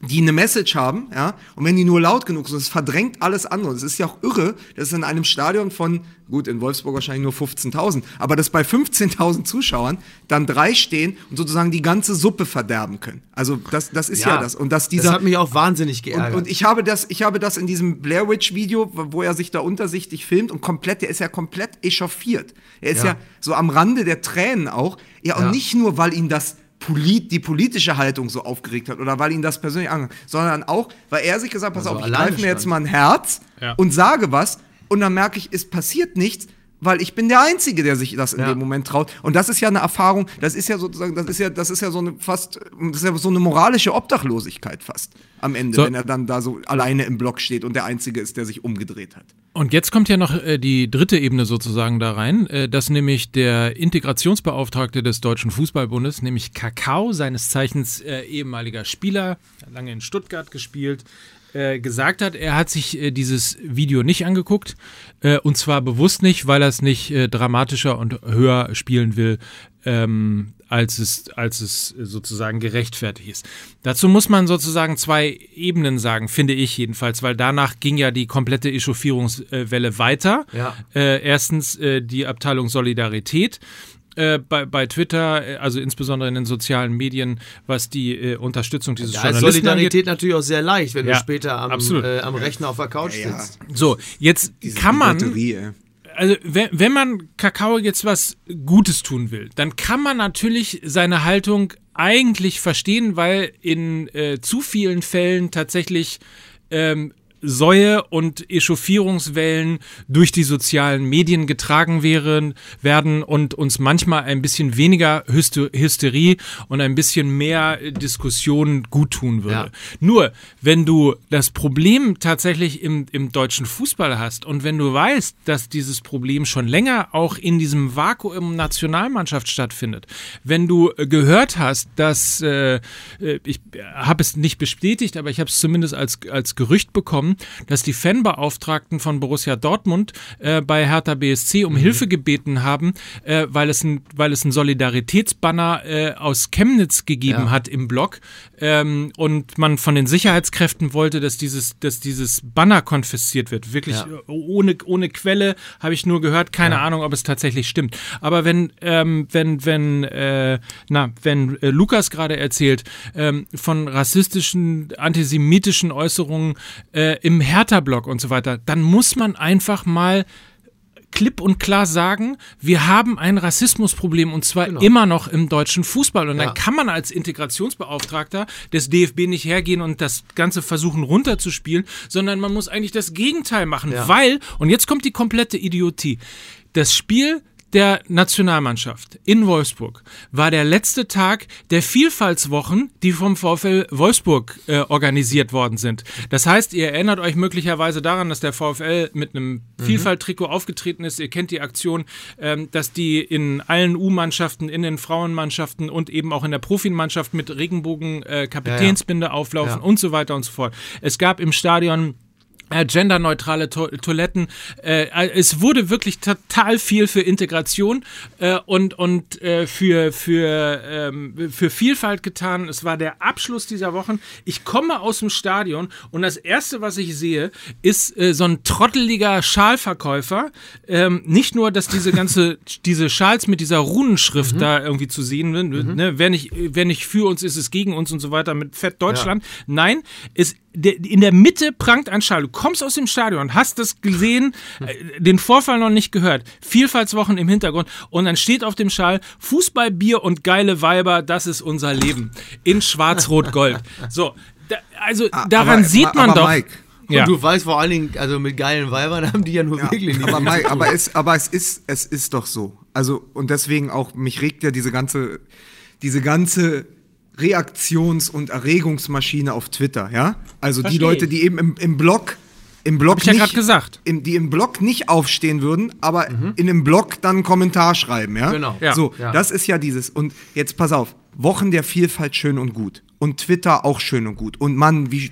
die eine Message haben, ja, und wenn die nur laut genug sind, das verdrängt alles andere. Das ist ja auch irre, dass in einem Stadion von, gut, in Wolfsburg wahrscheinlich nur 15.000, aber dass bei 15.000 Zuschauern dann drei stehen und sozusagen die ganze Suppe verderben können. Also das, das ist ja, das. Und dass dieser, das hat mich auch wahnsinnig und, geärgert. und ich habe das, ich habe das in diesem Blair Witch Video, wo er sich da untersichtig filmt und komplett, der ist ja komplett echauffiert. Er ist ja, Ja. so am Rande der Tränen auch. Ja, und Ja. nicht nur, weil ihn das polit, die politische Haltung so aufgeregt hat oder weil ihn das persönlich angehört, sondern auch, weil er sich gesagt hat, pass Also auf, ich greife mir jetzt mal ein Herz Ja. und sage was und dann merke ich, es passiert nichts. Weil ich bin der Einzige, der sich das in Ja. dem Moment traut. Und das ist ja eine Erfahrung, das ist ja sozusagen, das ist ja, das ist ja so eine fast, das ist ja so eine moralische Obdachlosigkeit fast am Ende, So. wenn er dann da so alleine im Block steht und der Einzige ist, der sich umgedreht hat. Und jetzt kommt ja noch äh, die dritte Ebene sozusagen da rein, äh, dass nämlich der Integrationsbeauftragte des Deutschen Fußballbundes, nämlich Kakao, seines Zeichens äh, ehemaliger Spieler, lange in Stuttgart gespielt, gesagt hat, er hat sich dieses Video nicht angeguckt und zwar bewusst nicht, weil er es nicht dramatischer und höher spielen will, ähm, als es, als es sozusagen gerechtfertigt ist. Dazu muss man sozusagen zwei Ebenen sagen, finde ich jedenfalls, weil danach ging ja die komplette Echauffierungswelle weiter. Ja. Äh, erstens äh, die Abteilung Solidarität. äh, Bei, bei Twitter, äh, also insbesondere in den sozialen Medien, was die äh, Unterstützung dieses da ist Journalisten angeht. Solidarität natürlich auch sehr leicht, wenn Ja, du später am, äh, am Rechner auf der Couch Ja, sitzt. So, jetzt Diese kann man. Also wenn, wenn man Kakao jetzt was Gutes tun will, dann kann man natürlich seine Haltung eigentlich verstehen, weil in äh, zu vielen Fällen tatsächlich ähm, Säue und Echauffierungswellen durch die sozialen Medien getragen wären, werden und uns manchmal ein bisschen weniger Hyster Hysterie und ein bisschen mehr Diskussion guttun würde. Ja. Nur, wenn du das Problem tatsächlich im, im deutschen Fußball hast und wenn du weißt, dass dieses Problem schon länger auch in diesem Vakuum Nationalmannschaft stattfindet, wenn du äh, gehört hast, dass, äh, äh, ich habe es nicht bestätigt, aber ich habe es zumindest als, als Gerücht bekommen, dass die Fanbeauftragten von Borussia Dortmund äh, bei Hertha BSC um Hilfe gebeten haben, äh, weil, es ein, weil es ein Solidaritätsbanner äh, aus Chemnitz gegeben Ja. hat im Blog ähm, und man von den Sicherheitskräften wollte, dass dieses, dass dieses Banner konfisziert wird. Wirklich Ja. äh, ohne, ohne Quelle habe ich nur gehört, keine Ahnung, ob es tatsächlich stimmt. Aber wenn, ähm, wenn, wenn, äh, na, wenn äh, Lukas gerade erzählt ähm, von rassistischen, antisemitischen Äußerungen äh, im Hertha-Blog und so weiter, dann muss man einfach mal klipp und klar sagen, wir haben ein Rassismusproblem und zwar immer noch im deutschen Fußball. Und Ja. dann kann man als Integrationsbeauftragter des DFB nicht hergehen und das Ganze versuchen runterzuspielen, sondern man muss eigentlich das Gegenteil machen, Ja. weil, und jetzt kommt die komplette Idiotie, das Spiel der Nationalmannschaft in Wolfsburg war der letzte Tag der Vielfaltswochen, die vom VfL Wolfsburg äh, organisiert worden sind. Das heißt, ihr erinnert euch möglicherweise daran, dass der VfL mit einem Vielfalttrikot aufgetreten ist. Ihr kennt die Aktion, ähm, dass die in allen U-Mannschaften, in den Frauenmannschaften und eben auch in der Profimannschaft mit Regenbogen-Kapitänsbinde äh, Kapitänsbinde auflaufen Ja. und so weiter und so fort. Es gab im Stadion äh, genderneutrale to Toiletten. Äh, es wurde wirklich total viel für Integration äh, und, und äh, für, für, ähm, für Vielfalt getan. Es war der Abschluss dieser Wochen. Ich komme aus dem Stadion und das Erste, was ich sehe, ist äh, so ein trotteliger Schalverkäufer. Ähm, nicht nur, dass diese ganze, diese Schals mit dieser Runenschrift da irgendwie zu sehen sind. Ne? Wer, nicht, wer nicht für uns ist, ist gegen uns und so weiter mit Fett Deutschland. Nein, es der, in der Mitte prangt ein Schal. Du kommst aus dem Stadion, hast das gesehen, äh, den Vorfall noch nicht gehört. Vielfaltswochen im Hintergrund und dann steht auf dem Schal Fußball, Bier und geile Weiber, das ist unser Leben. In Schwarz-Rot-Gold. So, da, also daran aber, sieht man aber doch. Mike, ja. Und du weißt vor allen Dingen, also mit geilen Weibern haben die ja nur wirklich nicht aber, Mike, aber, es, aber es ist, es ist doch so. Also, und deswegen auch, mich regt ja diese ganze, diese ganze Reaktions- und Erregungsmaschine auf Twitter, ja? Also die Versteh Leute, ich. die eben im, im Blog, im Blog Hab ich ja grad gesagt. Im, die im Blog nicht aufstehen würden, aber in einem Blog dann einen Kommentar schreiben, ja? Genau. Ja. So, Ja. das ist ja dieses. Und jetzt pass auf, Wochen der Vielfalt schön und gut. Und Twitter auch schön und gut. Und Mann, wie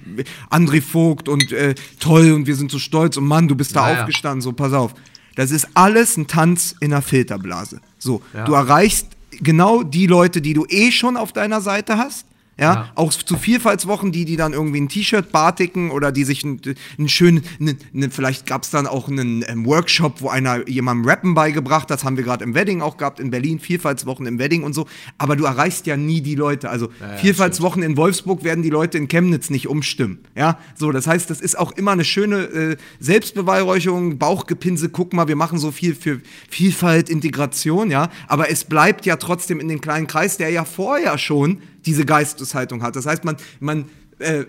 André Vogt und äh, toll und wir sind so stolz und Mann, du bist da Ja, aufgestanden, so pass auf. Das ist alles ein Tanz in einer Filterblase. So, Ja. du erreichst genau die Leute, die du eh schon auf deiner Seite hast. Ja, Ja. auch zu Vielfaltswochen, die, die dann irgendwie ein T-Shirt batiken oder die sich einen, einen schönen, einen, einen, vielleicht gab es dann auch einen ähm, Workshop, wo einer jemandem Rappen beigebracht hat. Das haben wir gerade im Wedding auch gehabt, in Berlin, Vielfaltswochen im Wedding und so. Aber du erreichst ja nie die Leute. Also Vielfaltswochen in Wolfsburg werden die Leute in Chemnitz nicht umstimmen. Ja, so, das heißt, das ist auch immer eine schöne äh, Selbstbeweihräucherung, Bauchgepinse, guck mal, wir machen so viel für Vielfalt, Integration, ja. Aber es bleibt ja trotzdem in den kleinen Kreis, der ja vorher schon diese Geisteshaltung hat. Das heißt, man, man äh,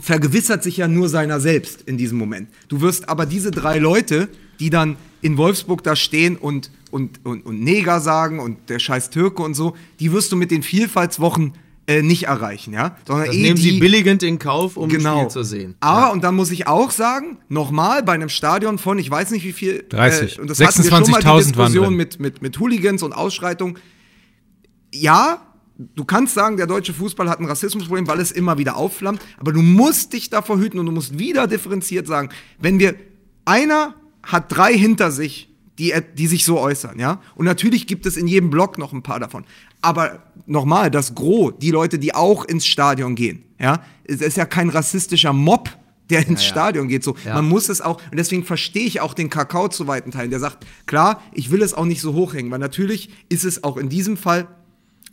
vergewissert sich ja nur seiner selbst in diesem Moment. Du wirst aber diese drei Leute, die dann in Wolfsburg da stehen und, und, und, und Neger sagen und der scheiß Türke und so, die wirst du mit den Vielfaltswochen äh, nicht erreichen, ja? Sondern Das eh nehmen sie die, billigend in Kauf, um genau. Spiel zu sehen. Aber, und dann muss ich auch sagen, nochmal bei einem Stadion von, ich weiß nicht wie viel. 30. Äh, und das hatten wir schon mal 26.000 die Diskussion mit, mit, mit Hooligans und Ausschreitungen. Ja, du kannst sagen, der deutsche Fußball hat ein Rassismusproblem, weil es immer wieder aufflammt. Aber du musst dich davor hüten und du musst wieder differenziert sagen, wenn wir, einer hat drei hinter sich, die, die sich so äußern, ja. Und natürlich gibt es in jedem Block noch ein paar davon. Aber nochmal, das Gros, die Leute, die auch ins Stadion gehen, ja, es ist ja kein rassistischer Mob, der ins ja. Stadion geht. So, Ja. man muss es auch, und deswegen verstehe ich auch den Kakao zu weiten Teilen, der sagt, klar, ich will es auch nicht so hochhängen, weil natürlich ist es auch in diesem Fall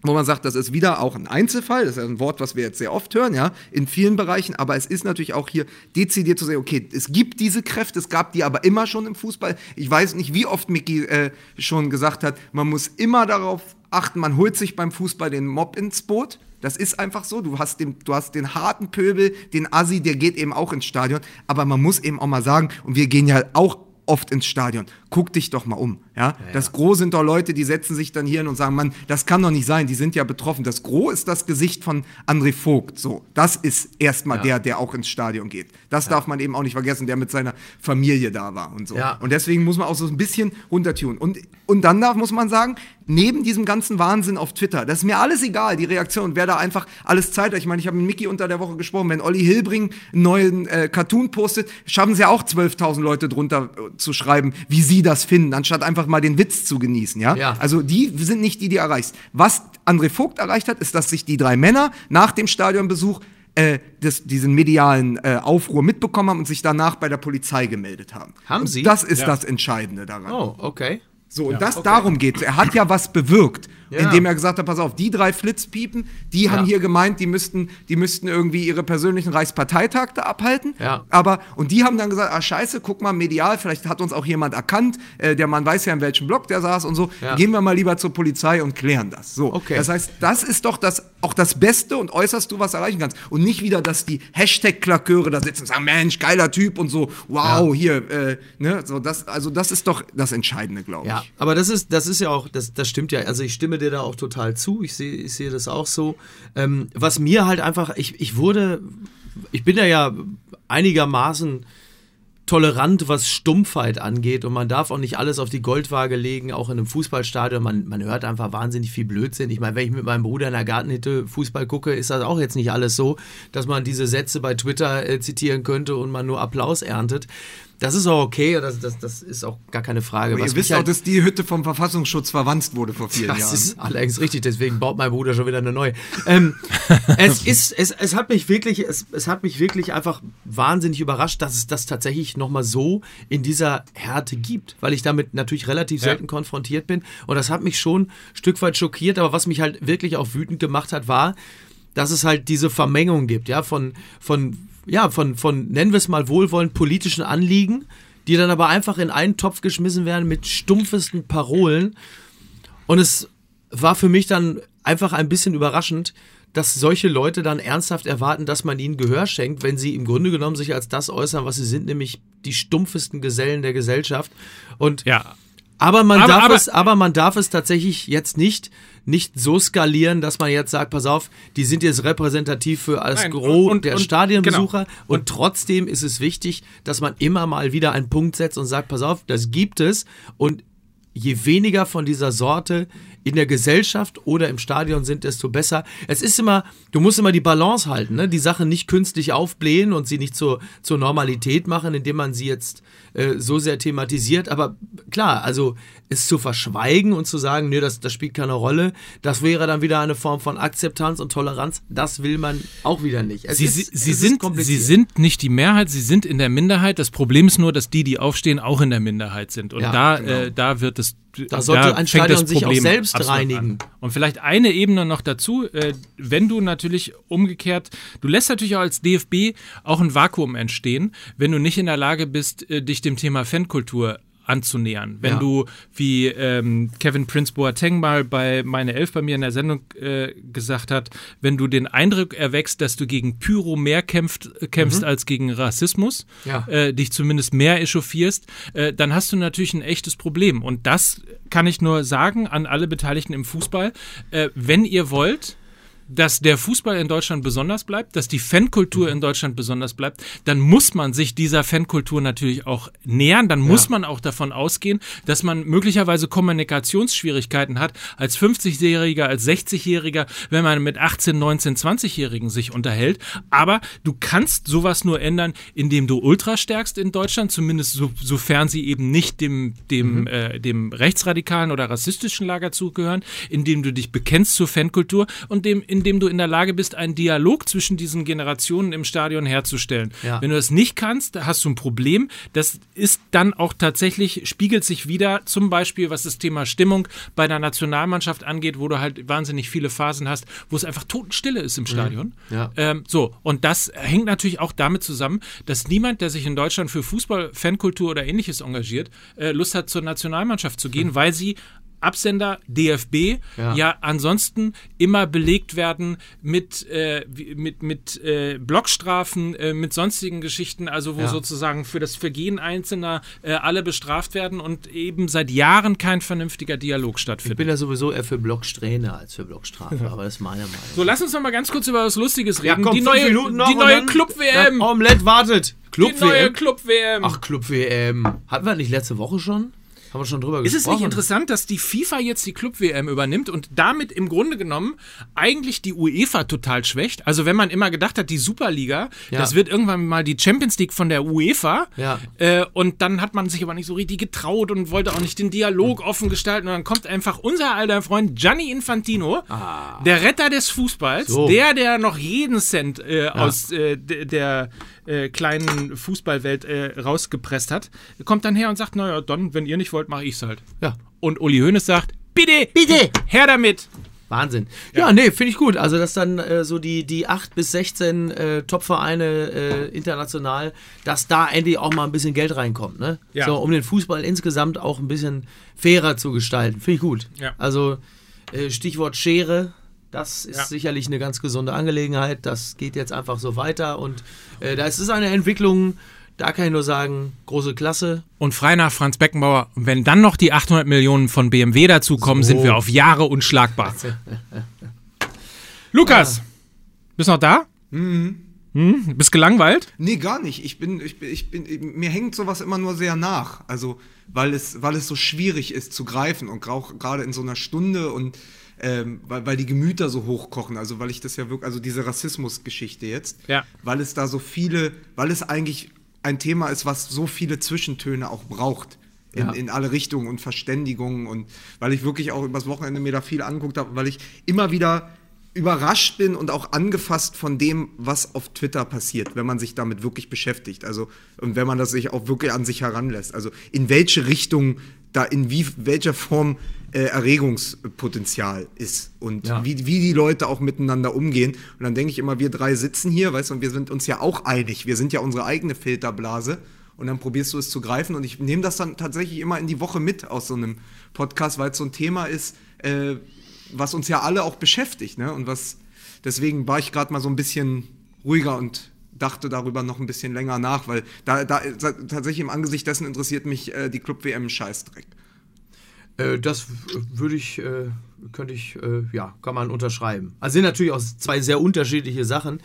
wo man sagt, das ist wieder auch ein Einzelfall, das ist ja ein Wort, was wir jetzt sehr oft hören, ja, in vielen Bereichen, aber es ist natürlich auch hier dezidiert zu sehen, okay, es gibt diese Kräfte, es gab die aber immer schon im Fußball. Ich weiß nicht, wie oft Micky äh, schon gesagt hat, man muss immer darauf achten, man holt sich beim Fußball den Mob ins Boot. Das ist einfach so. Du hast, den, du hast den harten Pöbel, den Assi, der geht eben auch ins Stadion. Aber man muss eben auch mal sagen, und wir gehen ja auch oft ins Stadion. Guck dich doch mal um. Ja? Das Gros sind doch Leute, die setzen sich dann hier hin und sagen, Mann, das kann doch nicht sein, die sind ja betroffen. Das Gros ist das Gesicht von André Vogt. So, das ist erstmal Ja. der, der auch ins Stadion geht. Das darf man eben auch nicht vergessen, der mit seiner Familie da war und so. Ja. Und deswegen muss man auch so ein bisschen runtertun. Und, und dann darf, muss man sagen, neben diesem ganzen Wahnsinn auf Twitter, das ist mir alles egal, die Reaktion, wer da einfach alles Zeit hat. Ich meine, ich habe mit Mickey unter der Woche gesprochen, wenn Olli Hilbring einen neuen äh, Cartoon postet, schaffen es ja auch 12.000 Leute drunter äh, zu schreiben, wie sie das finden, anstatt einfach mal den Witz zu genießen, ja? Ja. Also die sind nicht die, die erreichst. Was André Vogt erreicht hat, ist, dass sich die drei Männer nach dem Stadionbesuch äh, das, diesen medialen äh, Aufruhr mitbekommen haben und sich danach bei der Polizei gemeldet haben. Haben und sie? Das ist das Entscheidende daran. Oh, okay. So, und das darum geht. Er hat ja was bewirkt, Ja. indem er gesagt hat, pass auf, die drei Flitzpiepen, die haben Ja. hier gemeint, die müssten, die müssten irgendwie ihre persönlichen Reichsparteitag da abhalten. Ja. Aber, und die haben dann gesagt, ah scheiße, guck mal, medial, vielleicht hat uns auch jemand erkannt, äh, der Mann weiß ja, in welchem Block der saß und so. Gehen wir mal lieber zur Polizei und klären das. So. Okay. Das heißt, das ist doch das, auch das Beste und äußerst du was erreichen kannst. Und nicht wieder, dass die Hashtag-Klaköre da sitzen und sagen, Mensch, geiler Typ und so, wow, hier, äh, ne, so das, also das ist doch das Entscheidende, glaube ich. Ja, aber das ist, das ist ja auch, das, das stimmt ja. Also ich stimme dir da auch total zu. Ich sehe, ich sehe das auch so. Ähm, was mir halt einfach, ich, ich wurde, ich bin ja ja einigermaßen tolerant, was Stumpfheit angeht und man darf auch nicht alles auf die Goldwaage legen, auch in einem Fußballstadion. Man, man hört einfach wahnsinnig viel Blödsinn. Ich meine, wenn ich mit meinem Bruder in der Gartenhütte Fußball gucke, ist das auch jetzt nicht alles so, dass man diese Sätze bei Twitter äh, zitieren könnte und man nur Applaus erntet. Das ist auch okay, das, das, das ist auch gar keine Frage. Ihr wisst auch, halt- dass die Hütte vom Verfassungsschutz verwanzt wurde vor vielen das Jahren. ist allerdings richtig, deswegen baut mein Bruder schon wieder eine neue. Ähm, es ist, es, es hat mich wirklich, es, es hat mich wirklich einfach wahnsinnig überrascht, dass es das tatsächlich nochmal so in dieser Härte gibt, weil ich damit natürlich relativ selten konfrontiert bin. Und das hat mich schon ein Stück weit schockiert, aber was mich halt wirklich auch wütend gemacht hat, war, dass es halt diese Vermengung gibt, ja, von, von, ja, von, von, nennen wir es mal wohlwollend, politischen Anliegen, die dann aber einfach in einen Topf geschmissen werden mit stumpfesten Parolen. Und es war für mich dann einfach ein bisschen überraschend, dass solche Leute dann ernsthaft erwarten, dass man ihnen Gehör schenkt, wenn sie im Grunde genommen sich als das äußern, was sie sind, nämlich die stumpfesten Gesellen der Gesellschaft. Und Ja, aber man Aber- darf aber- es, aber man darf es tatsächlich jetzt nicht nicht so skalieren, dass man jetzt sagt, pass auf, die sind jetzt repräsentativ für das Nein, Gros und- der und- Stadionbesucher genau. und trotzdem ist es wichtig, dass man immer mal wieder einen Punkt setzt und sagt, pass auf, das gibt es und je weniger von dieser Sorte in der Gesellschaft oder im Stadion sind, desto besser. Es ist immer, du musst immer die Balance halten, ne? die Sache nicht künstlich aufblähen und sie nicht zur, zur Normalität machen, indem man sie jetzt äh, so sehr thematisiert. Aber klar, also es zu verschweigen und zu sagen, nö, das, das spielt keine Rolle, das wäre dann wieder eine Form von Akzeptanz und Toleranz. Das will man auch wieder nicht. Sie, ist- sie, sind, sie sind nicht die Mehrheit, sie sind in der Minderheit. Das Problem ist nur, dass die, die aufstehen, auch in der Minderheit sind. Und Ja, da, genau. äh, da wird es. Da sollte ein fängt das Stadion sich auch selbst reinigen. An. Und vielleicht eine Ebene noch dazu, äh, wenn du natürlich umgekehrt, du lässt natürlich auch als DFB auch ein Vakuum entstehen, wenn du nicht in der Lage bist, äh, dich dem Thema Fankultur anzunähern. Wenn Ja. du, wie ähm, Kevin Prince Boateng mal bei Meine Elf bei mir in der Sendung äh, gesagt hat, wenn du den Eindruck erwächst, dass du gegen Pyro mehr kämpft, äh, kämpfst als gegen Rassismus, Mhm. Ja. äh, dich zumindest mehr echauffierst, äh, dann hast du natürlich ein echtes Problem. Und das kann ich nur sagen an alle Beteiligten im Fußball. Äh, wenn ihr wollt, dass der Fußball in Deutschland besonders bleibt, dass die Fankultur in Deutschland besonders bleibt, dann muss man sich dieser Fankultur natürlich auch nähern. Dann muss man auch davon ausgehen, dass man möglicherweise Kommunikationsschwierigkeiten hat als 50-Jähriger, als 60-Jähriger, wenn man mit 18, 19, 20-Jährigen sich unterhält. Aber du kannst sowas nur ändern, indem du Ultra stärkst in Deutschland, zumindest so, sofern sie eben nicht dem, dem, äh, dem rechtsradikalen oder rassistischen Lager zugehören, indem du dich bekennst zur Fankultur und dem, indem du in der Lage bist, einen Dialog zwischen diesen Generationen im Stadion herzustellen. Ja. Wenn du das nicht kannst, hast du ein Problem. Das ist dann auch tatsächlich, spiegelt sich wieder, zum Beispiel, was das Thema Stimmung bei der Nationalmannschaft angeht, wo du halt wahnsinnig viele Phasen hast, wo es einfach Totenstille ist im Stadion. Ja. Ähm, so, und das hängt natürlich auch damit zusammen, dass niemand, der sich in Deutschland für Fußball, Fankultur oder ähnliches engagiert, äh, Lust hat, zur Nationalmannschaft zu gehen, weil sie Absender DFB ja, Ja. ansonsten immer belegt werden mit, äh, mit, mit äh, Blockstrafen, äh, mit sonstigen Geschichten, also wo Ja. sozusagen für das Vergehen Einzelner äh, alle bestraft werden und eben seit Jahren kein vernünftiger Dialog Ich stattfindet. bin ja sowieso eher für Blocksträhne als für Blockstrafe, aber das ist meine Meinung. So, lass uns noch mal ganz kurz über was Lustiges reden. Ja, komm, die neue, die neue Club-WM. Omelette wartet. Die neue? Club-WM. Ach, Club-WM. Hatten wir nicht letzte Woche schon? Haben wir schon drüber Ist es gesprochen? nicht interessant, dass die FIFA jetzt die Club-WM übernimmt und damit im Grunde genommen eigentlich die UEFA total schwächt? Also wenn man immer gedacht hat, die Superliga, Ja. das wird irgendwann mal die Champions League von der UEFA Ja. äh, und dann hat man sich aber nicht so richtig getraut und wollte auch nicht den Dialog offen gestalten und dann kommt einfach unser alter Freund Gianni Infantino, der Retter des Fußballs, Ah. So. der, der noch jeden Cent äh, aus äh, der äh, kleinen Fußballwelt äh, rausgepresst hat, kommt dann her und sagt, naja, dann, wenn ihr nicht wollt, mache ich's halt. Ja. Und Uli Hoeneß sagt, bitte, Bitte. her damit. Wahnsinn. Ja, nee, finde ich gut. Also, dass dann äh, so die, die 8 bis 16 äh, Top-Vereine äh, international, dass da endlich auch mal ein bisschen Geld reinkommt, ne? Ja. So, um den Fußball insgesamt auch ein bisschen fairer zu gestalten. Finde ich gut. Ja. Also, äh, Stichwort Schere. Das ist Ja. sicherlich eine ganz gesunde Angelegenheit. Das geht jetzt einfach so weiter. Und äh, das ist eine Entwicklung, da kann ich nur sagen, große Klasse. Und frei nach Franz Beckenbauer, wenn dann noch die 800 Millionen von BMW dazukommen, So. sind wir auf Jahre unschlagbar. Lukas, bist noch da? Mhm. Hm? Bist gelangweilt? Nee, gar nicht. Ich bin, ich bin, ich bin, mir hängt sowas immer nur sehr nach. Also, weil es, weil es so schwierig ist zu greifen und auch gerade in so einer Stunde und ähm, weil, weil die Gemüter so hochkochen. Also, weil ich das ja wirklich, also diese Rassismusgeschichte jetzt, Ja. weil es da so viele, weil es eigentlich ein Thema ist, was so viele Zwischentöne auch braucht. In, Ja. in alle Richtungen und Verständigungen und weil ich wirklich auch übers Wochenende mir da viel angeguckt habe, weil ich immer wieder überrascht bin und auch angefasst von dem, was auf Twitter passiert, wenn man sich damit wirklich beschäftigt. Also, und wenn man das sich auch wirklich an sich heranlässt. Also, in welche Richtung da, in wie, welcher Form äh, Erregungspotenzial ist und Ja. wie, wie die Leute auch miteinander umgehen. Und dann denke ich immer, wir drei sitzen hier, weißt du, und wir sind uns ja auch einig. Wir sind ja unsere eigene Filterblase. Und dann probierst du es zu greifen. Und ich nehme das dann tatsächlich immer in die Woche mit aus so einem Podcast, weil es so ein Thema ist, äh, was uns ja alle auch beschäftigt. Ne? Und was, deswegen war ich gerade mal so ein bisschen ruhiger und dachte darüber noch ein bisschen länger nach, weil da, da tatsächlich im Angesicht dessen interessiert mich äh, die Club-WM ein Scheißdreck. Äh, das würde ich, äh, könnte ich, äh, ja, kann man unterschreiben. Also sind natürlich auch zwei sehr unterschiedliche Sachen,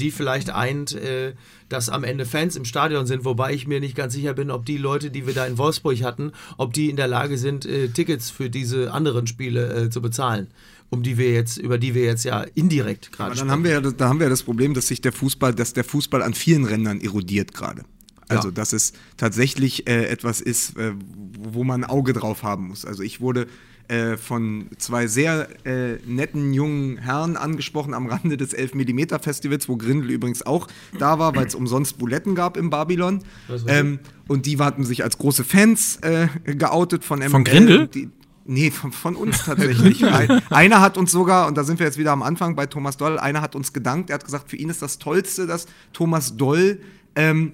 die vielleicht eint, äh, dass am Ende Fans im Stadion sind, wobei ich mir nicht ganz sicher bin, ob die Leute, die wir da in Wolfsburg hatten, ob die in der Lage sind, Tickets für diese anderen Spiele zu bezahlen, um die wir jetzt, über die wir jetzt ja indirekt gerade Aber dann haben wir ja, das- da haben wir ja das Problem, dass sich der Fußball, dass der Fußball an vielen Rändern erodiert gerade. Also, Ja. dass es tatsächlich äh, etwas ist, äh, wo man ein Auge drauf haben muss. Also, ich wurde äh, von zwei sehr äh, netten jungen Herren angesprochen am Rande des 11mm Festivals, wo Grindel übrigens auch da war, weil es umsonst Buletten gab im Babylon. Ähm, und die hatten sich als große Fans äh, geoutet von MML. Von Grindel? Nee, von, von uns tatsächlich. Ein, einer hat uns sogar, und da sind wir jetzt wieder am Anfang bei Thomas Doll, einer hat uns gedankt, er hat gesagt, für ihn ist das Tollste, dass Thomas Doll ähm,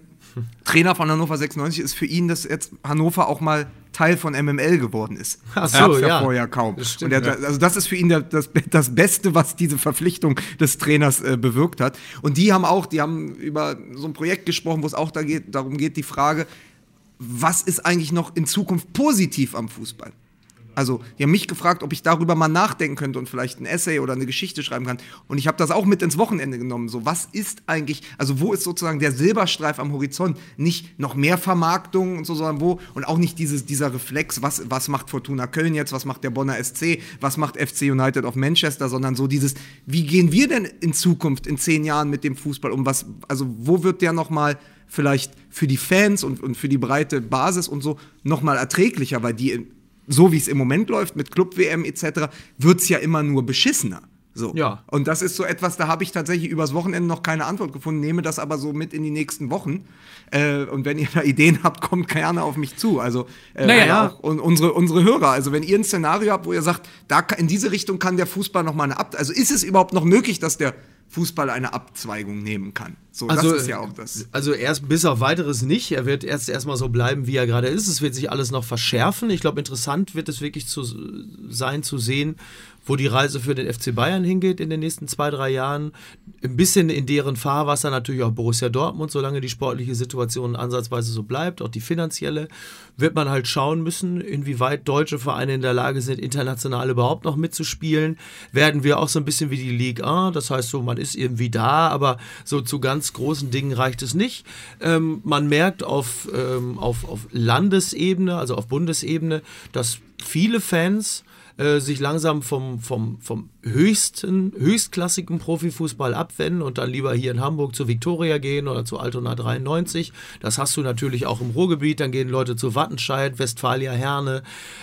Trainer von Hannover 96 ist, für ihn, dass jetzt Hannover auch mal Teil von MML geworden ist. Ach das so, gab's ja, ja. vorher kaum. Das stimmt, und er, also das ist für ihn der, das, das Beste, was diese Verpflichtung des Trainers äh, bewirkt hat. Und die haben auch, die haben über so ein Projekt gesprochen, wo es auch da geht, darum geht, die Frage, was ist eigentlich noch in Zukunft positiv am Fußball? Also, die haben mich gefragt, ob ich darüber mal nachdenken könnte und vielleicht ein Essay oder eine Geschichte schreiben kann. Und ich habe das auch mit ins Wochenende genommen. So, was ist eigentlich, also wo ist sozusagen der Silberstreif am Horizont? Nicht noch mehr Vermarktung und so, sondern wo, und auch nicht dieses, dieser Reflex, was, was macht Fortuna Köln jetzt, was macht der Bonner SC, was macht FC United of Manchester, sondern so dieses, wie gehen wir denn in Zukunft, in zehn Jahren mit dem Fußball um? Was, also, wo wird der nochmal vielleicht für die Fans und, und für die breite Basis und so nochmal erträglicher, weil die so wie es im Moment läuft mit Club-WM etc., wird es ja immer nur beschissener. So. Ja. Und das ist so etwas, da habe ich tatsächlich übers Wochenende noch keine Antwort gefunden, nehme das aber so mit in die nächsten Wochen. Äh, und wenn ihr da Ideen habt, kommt gerne auf mich zu. Also äh, Naja. auch und unsere, unsere Hörer, also wenn ihr ein Szenario habt, wo ihr sagt, da in diese Richtung kann der Fußball noch mal eine Ab... Also ist es überhaupt noch möglich, dass der Fußball eine Abzweigung nehmen kann. So, Also, das ist ja auch das. Also erst bis auf weiteres nicht. Er wird erst erstmal so bleiben, wie er gerade ist. Es wird sich alles noch verschärfen. Ich glaube, interessant wird es wirklich zu sein zu sehen, wo die Reise für den FC Bayern hingeht in den nächsten zwei, drei Jahren. Ein bisschen in deren Fahrwasser natürlich auch Borussia Dortmund, solange die sportliche Situation ansatzweise so bleibt, auch die finanzielle, wird man halt schauen müssen, inwieweit deutsche Vereine in der Lage sind, international überhaupt noch mitzuspielen. Werden wir auch so ein bisschen wie die Ligue 1, das heißt so, man ist irgendwie da, aber so zu ganz großen Dingen reicht es nicht. Ähm, man merkt auf, ähm, auf, auf Landesebene, also auf Bundesebene, dass viele Fans äh, sich langsam vom, vom, vom höchsten, höchstklassigen Profifußball abwenden und dann lieber hier in Hamburg zu Viktoria gehen oder zu Altona 93. Das hast du natürlich auch im Ruhrgebiet. Dann gehen Leute zu Wattenscheid, Westfalia, Herne,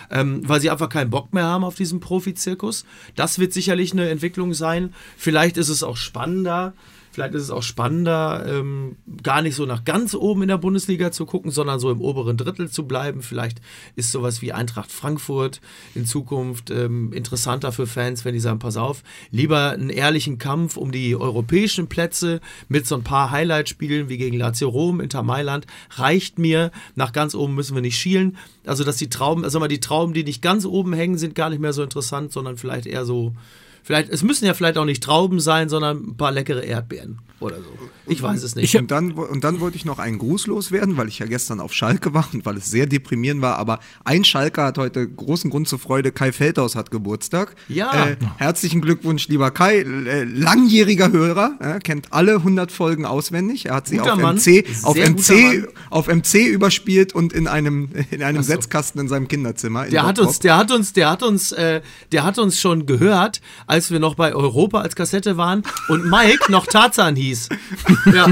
ähm, weil sie einfach keinen Bock mehr haben auf diesen Profizirkus. Das wird sicherlich eine Entwicklung sein. Vielleicht ist es auch spannender. Vielleicht ist es auch spannender, ähm, gar nicht so nach ganz oben in der Bundesliga zu gucken, sondern so im oberen Drittel zu bleiben. Vielleicht ist sowas wie Eintracht Frankfurt in Zukunft ähm, interessanter für Fans, wenn die sagen, pass auf, lieber einen ehrlichen Kampf um die europäischen Plätze mit so ein paar Highlight-Spielen wie gegen Lazio Rom, Inter Mailand, reicht mir. Nach ganz oben müssen wir nicht schielen. Also, dass die Trauben, also mal die Trauben, die nicht ganz oben hängen, sind gar nicht mehr so interessant, sondern vielleicht eher so Vielleicht, es müssen ja vielleicht auch nicht Trauben sein, sondern ein paar leckere Erdbeeren oder so. Ich weiß es nicht. Und dann, und dann wollte ich noch einen Gruß loswerden, weil ich ja gestern auf Schalke war und weil es sehr deprimierend war. Aber ein Schalke hat heute großen Grund zur Freude. Kai Feldhaus hat Geburtstag. Ja. Äh, herzlichen Glückwunsch, lieber Kai. Äh, langjähriger Hörer, äh, kennt alle 100 Folgen auswendig. Er hat sie Guter auf Mann. MC, auf Sehr MC, auf MC überspielt und in einem, in einem Setzkasten in seinem Kinderzimmer. in Der hat uns, der hat uns, der hat uns, äh, der hat uns schon gehört, als wir noch bei Europa als Kassette waren und Mike noch Tarzan hieß. Ja.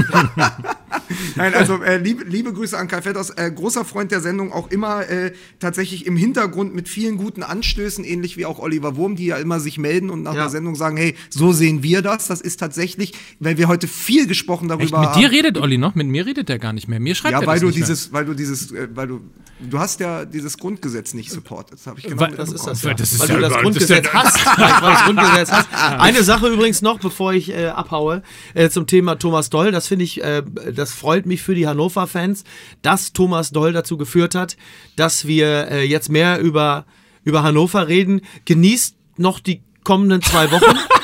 Nein, also äh, liebe, liebe Grüße an Kai Feldhaus, äh, großer Freund der Sendung, auch immer äh, tatsächlich im Hintergrund mit vielen guten Anstößen, ähnlich wie auch Oliver Wurm, die ja immer sich melden und nach Ja. der Sendung sagen, hey, so sehen wir das. Das ist tatsächlich, weil wir heute viel gesprochen darüber Echt, mit haben. dir redet Olli noch? Mit mir redet er gar nicht mehr. Mir schreibt ja, er weil du nicht mehr. dieses, weil du dieses, äh, weil du, du hast ja dieses Grundgesetz nicht supportet. Das habe ich genau Weil- Das ist das, ja. Das ist weil ja du das Grundgesetz das hast. Weil du das Grundgesetz hast. Eine Sache übrigens noch, bevor ich äh, abhaue, äh, zum Thema Thomas Doll. Das finde ich, äh, das freut mich für die Hannover-Fans, dass Thomas Doll dazu geführt hat, dass wir äh, jetzt mehr über, über Hannover reden. Genießt noch die kommenden zwei Wochen.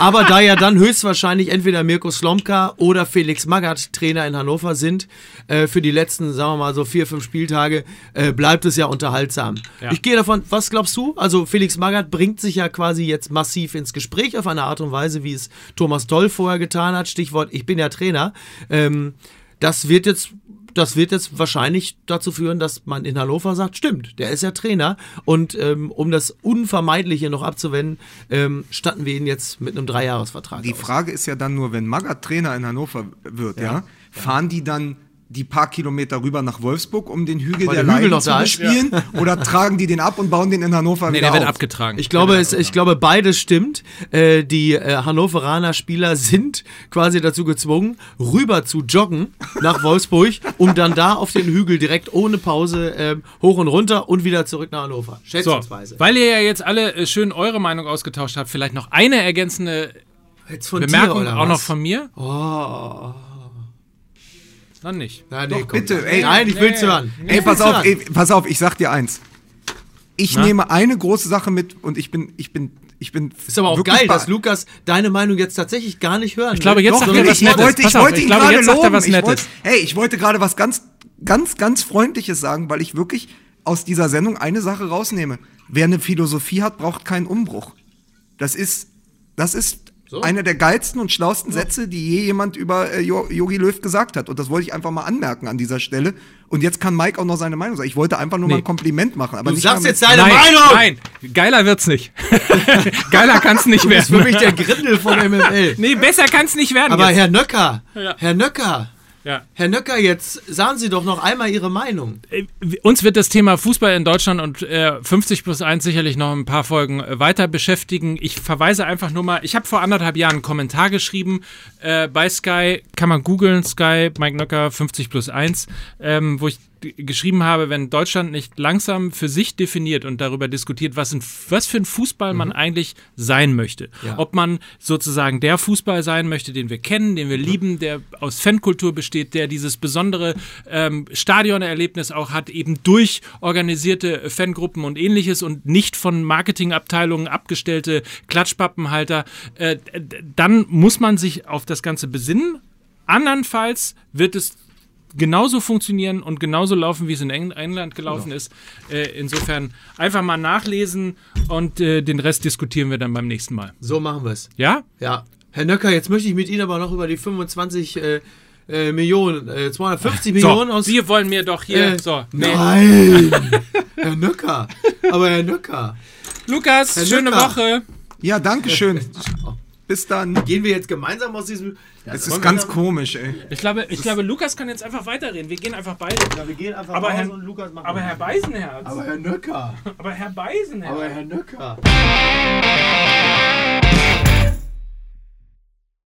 Aber da ja dann höchstwahrscheinlich entweder Mirko Slomka oder Felix Magath Trainer in Hannover sind, äh, für die letzten, sagen wir mal so vier, fünf Spieltage, äh, bleibt es ja unterhaltsam. Ja. Ich gehe davon, was glaubst du? Also Felix Magath bringt sich ja quasi jetzt massiv ins Gespräch auf eine Art und Weise, wie es Thomas Doll vorher getan hat. Stichwort, ich bin ja Trainer. Ähm, das wird jetzt das wird jetzt wahrscheinlich dazu führen, dass man in Hannover sagt, stimmt, der ist ja Trainer. Und ähm, um das Unvermeidliche noch abzuwenden, ähm, statten wir ihn jetzt mit einem Dreijahresvertrag. Die aus. Frage ist ja dann nur, wenn Magath Trainer in Hannover wird, ja, fahren die dann die paar Kilometer rüber nach Wolfsburg, um den Hügel Weil der der Hügel Leiden noch zu bespielen? Oder tragen die den ab und bauen den in Hannover Nee, wieder der wird auf? abgetragen. Ich glaube, es, ich glaube, beides stimmt. Äh, die äh, Hannoveraner Spieler sind quasi dazu gezwungen, rüber zu joggen nach Wolfsburg, um dann da auf den Hügel direkt ohne Pause ähm, hoch und runter und wieder zurück nach Hannover. So, Schätzungsweise. weil ihr ja jetzt alle äh, schön eure Meinung ausgetauscht habt, vielleicht noch eine ergänzende Jetzt von Bemerkung dir, oder auch noch von mir? Oh. Dann nicht. Nein, nee, Doch, komm. bitte, ey. Nein, ich will's Nee. hören. Ey, pass auf, ey, pass auf, ich sag dir eins. Ich nehme eine große Sache mit und ich bin, ich bin, ich bin. Ist aber auch geil, dass Lukas deine Meinung jetzt tatsächlich gar nicht hören Ich glaube, jetzt Doch, sagt er was Nettes. wollte, ich wollte ich ihn glaube, gerade er loben. was Ich wollte, Nettes. hey, ich wollte gerade was ganz, ganz, ganz Freundliches sagen, weil ich wirklich aus dieser Sendung eine Sache rausnehme. Wer eine Philosophie hat, braucht keinen Umbruch. Das ist, das ist einer der geilsten und schlausten Sätze, die je jemand über äh, Jo- Jogi Löw gesagt hat. Und das wollte ich einfach mal anmerken an dieser Stelle. Und jetzt kann Mike auch noch seine Meinung sagen. Ich wollte einfach nur mal Nee. ein Kompliment machen. Aber Du nicht sagst mal jetzt deine nein, Meinung! nein, geiler wird's nicht. geiler kann's nicht Du bist für werden. mich der Grindel von MML. Nee, besser kann's nicht werden. Aber jetzt. Herr Nöcker, Ja. Herr Nöcker, ja. Herr Nöcker, jetzt sagen Sie doch noch einmal Ihre Meinung. Äh, uns wird das Thema Fußball in Deutschland und äh, 50 plus 1 sicherlich noch ein paar Folgen äh, weiter beschäftigen. Ich verweise einfach nur mal, ich habe vor anderthalb Jahren einen Kommentar geschrieben äh, bei Sky, kann man googeln, Sky, Mike Nöcker 50 plus 1, ähm, wo ich geschrieben habe, wenn Deutschland nicht langsam für sich definiert und darüber diskutiert, was, ein, was für ein Fußball man eigentlich sein möchte. Mhm. Ja. Ob man sozusagen der Fußball sein möchte, den wir kennen, den wir lieben, der aus Fankultur besteht, der dieses besondere ähm, Stadionerlebnis auch hat, eben durch organisierte Fangruppen und ähnliches und nicht von Marketingabteilungen abgestellte Klatschpappenhalter, äh, dann muss man sich auf das Ganze besinnen. Andernfalls wird es genauso funktionieren und genauso laufen, wie es in Eng England gelaufen ist. Äh, insofern einfach mal nachlesen und äh, den Rest diskutieren wir dann beim nächsten Mal. So machen wir es. Ja? Ja. Herr Nöcker, jetzt möchte ich mit Ihnen aber noch über die 25 äh, äh, Millionen, äh, 250 Millionen So, aus. Sie wollen mir doch hier. Äh, so, nee. Nein! Herr Nöcker! Aber Herr Nöcker, Lukas, Herr schöne Lücker. Woche. Ja, danke schön. Bis dann. gehen wir jetzt gemeinsam aus diesem. Es ist ganz komisch, ey. Ich glaube, ich glaube, Lukas kann jetzt einfach weiterreden. Wir gehen einfach beide. Wir gehen einfach Aber Herr- und Lukas macht Aber Herr Beisenherz. aber Herr Nöcker! Aber Herr Beisenherz. Aber Herr Nöcker!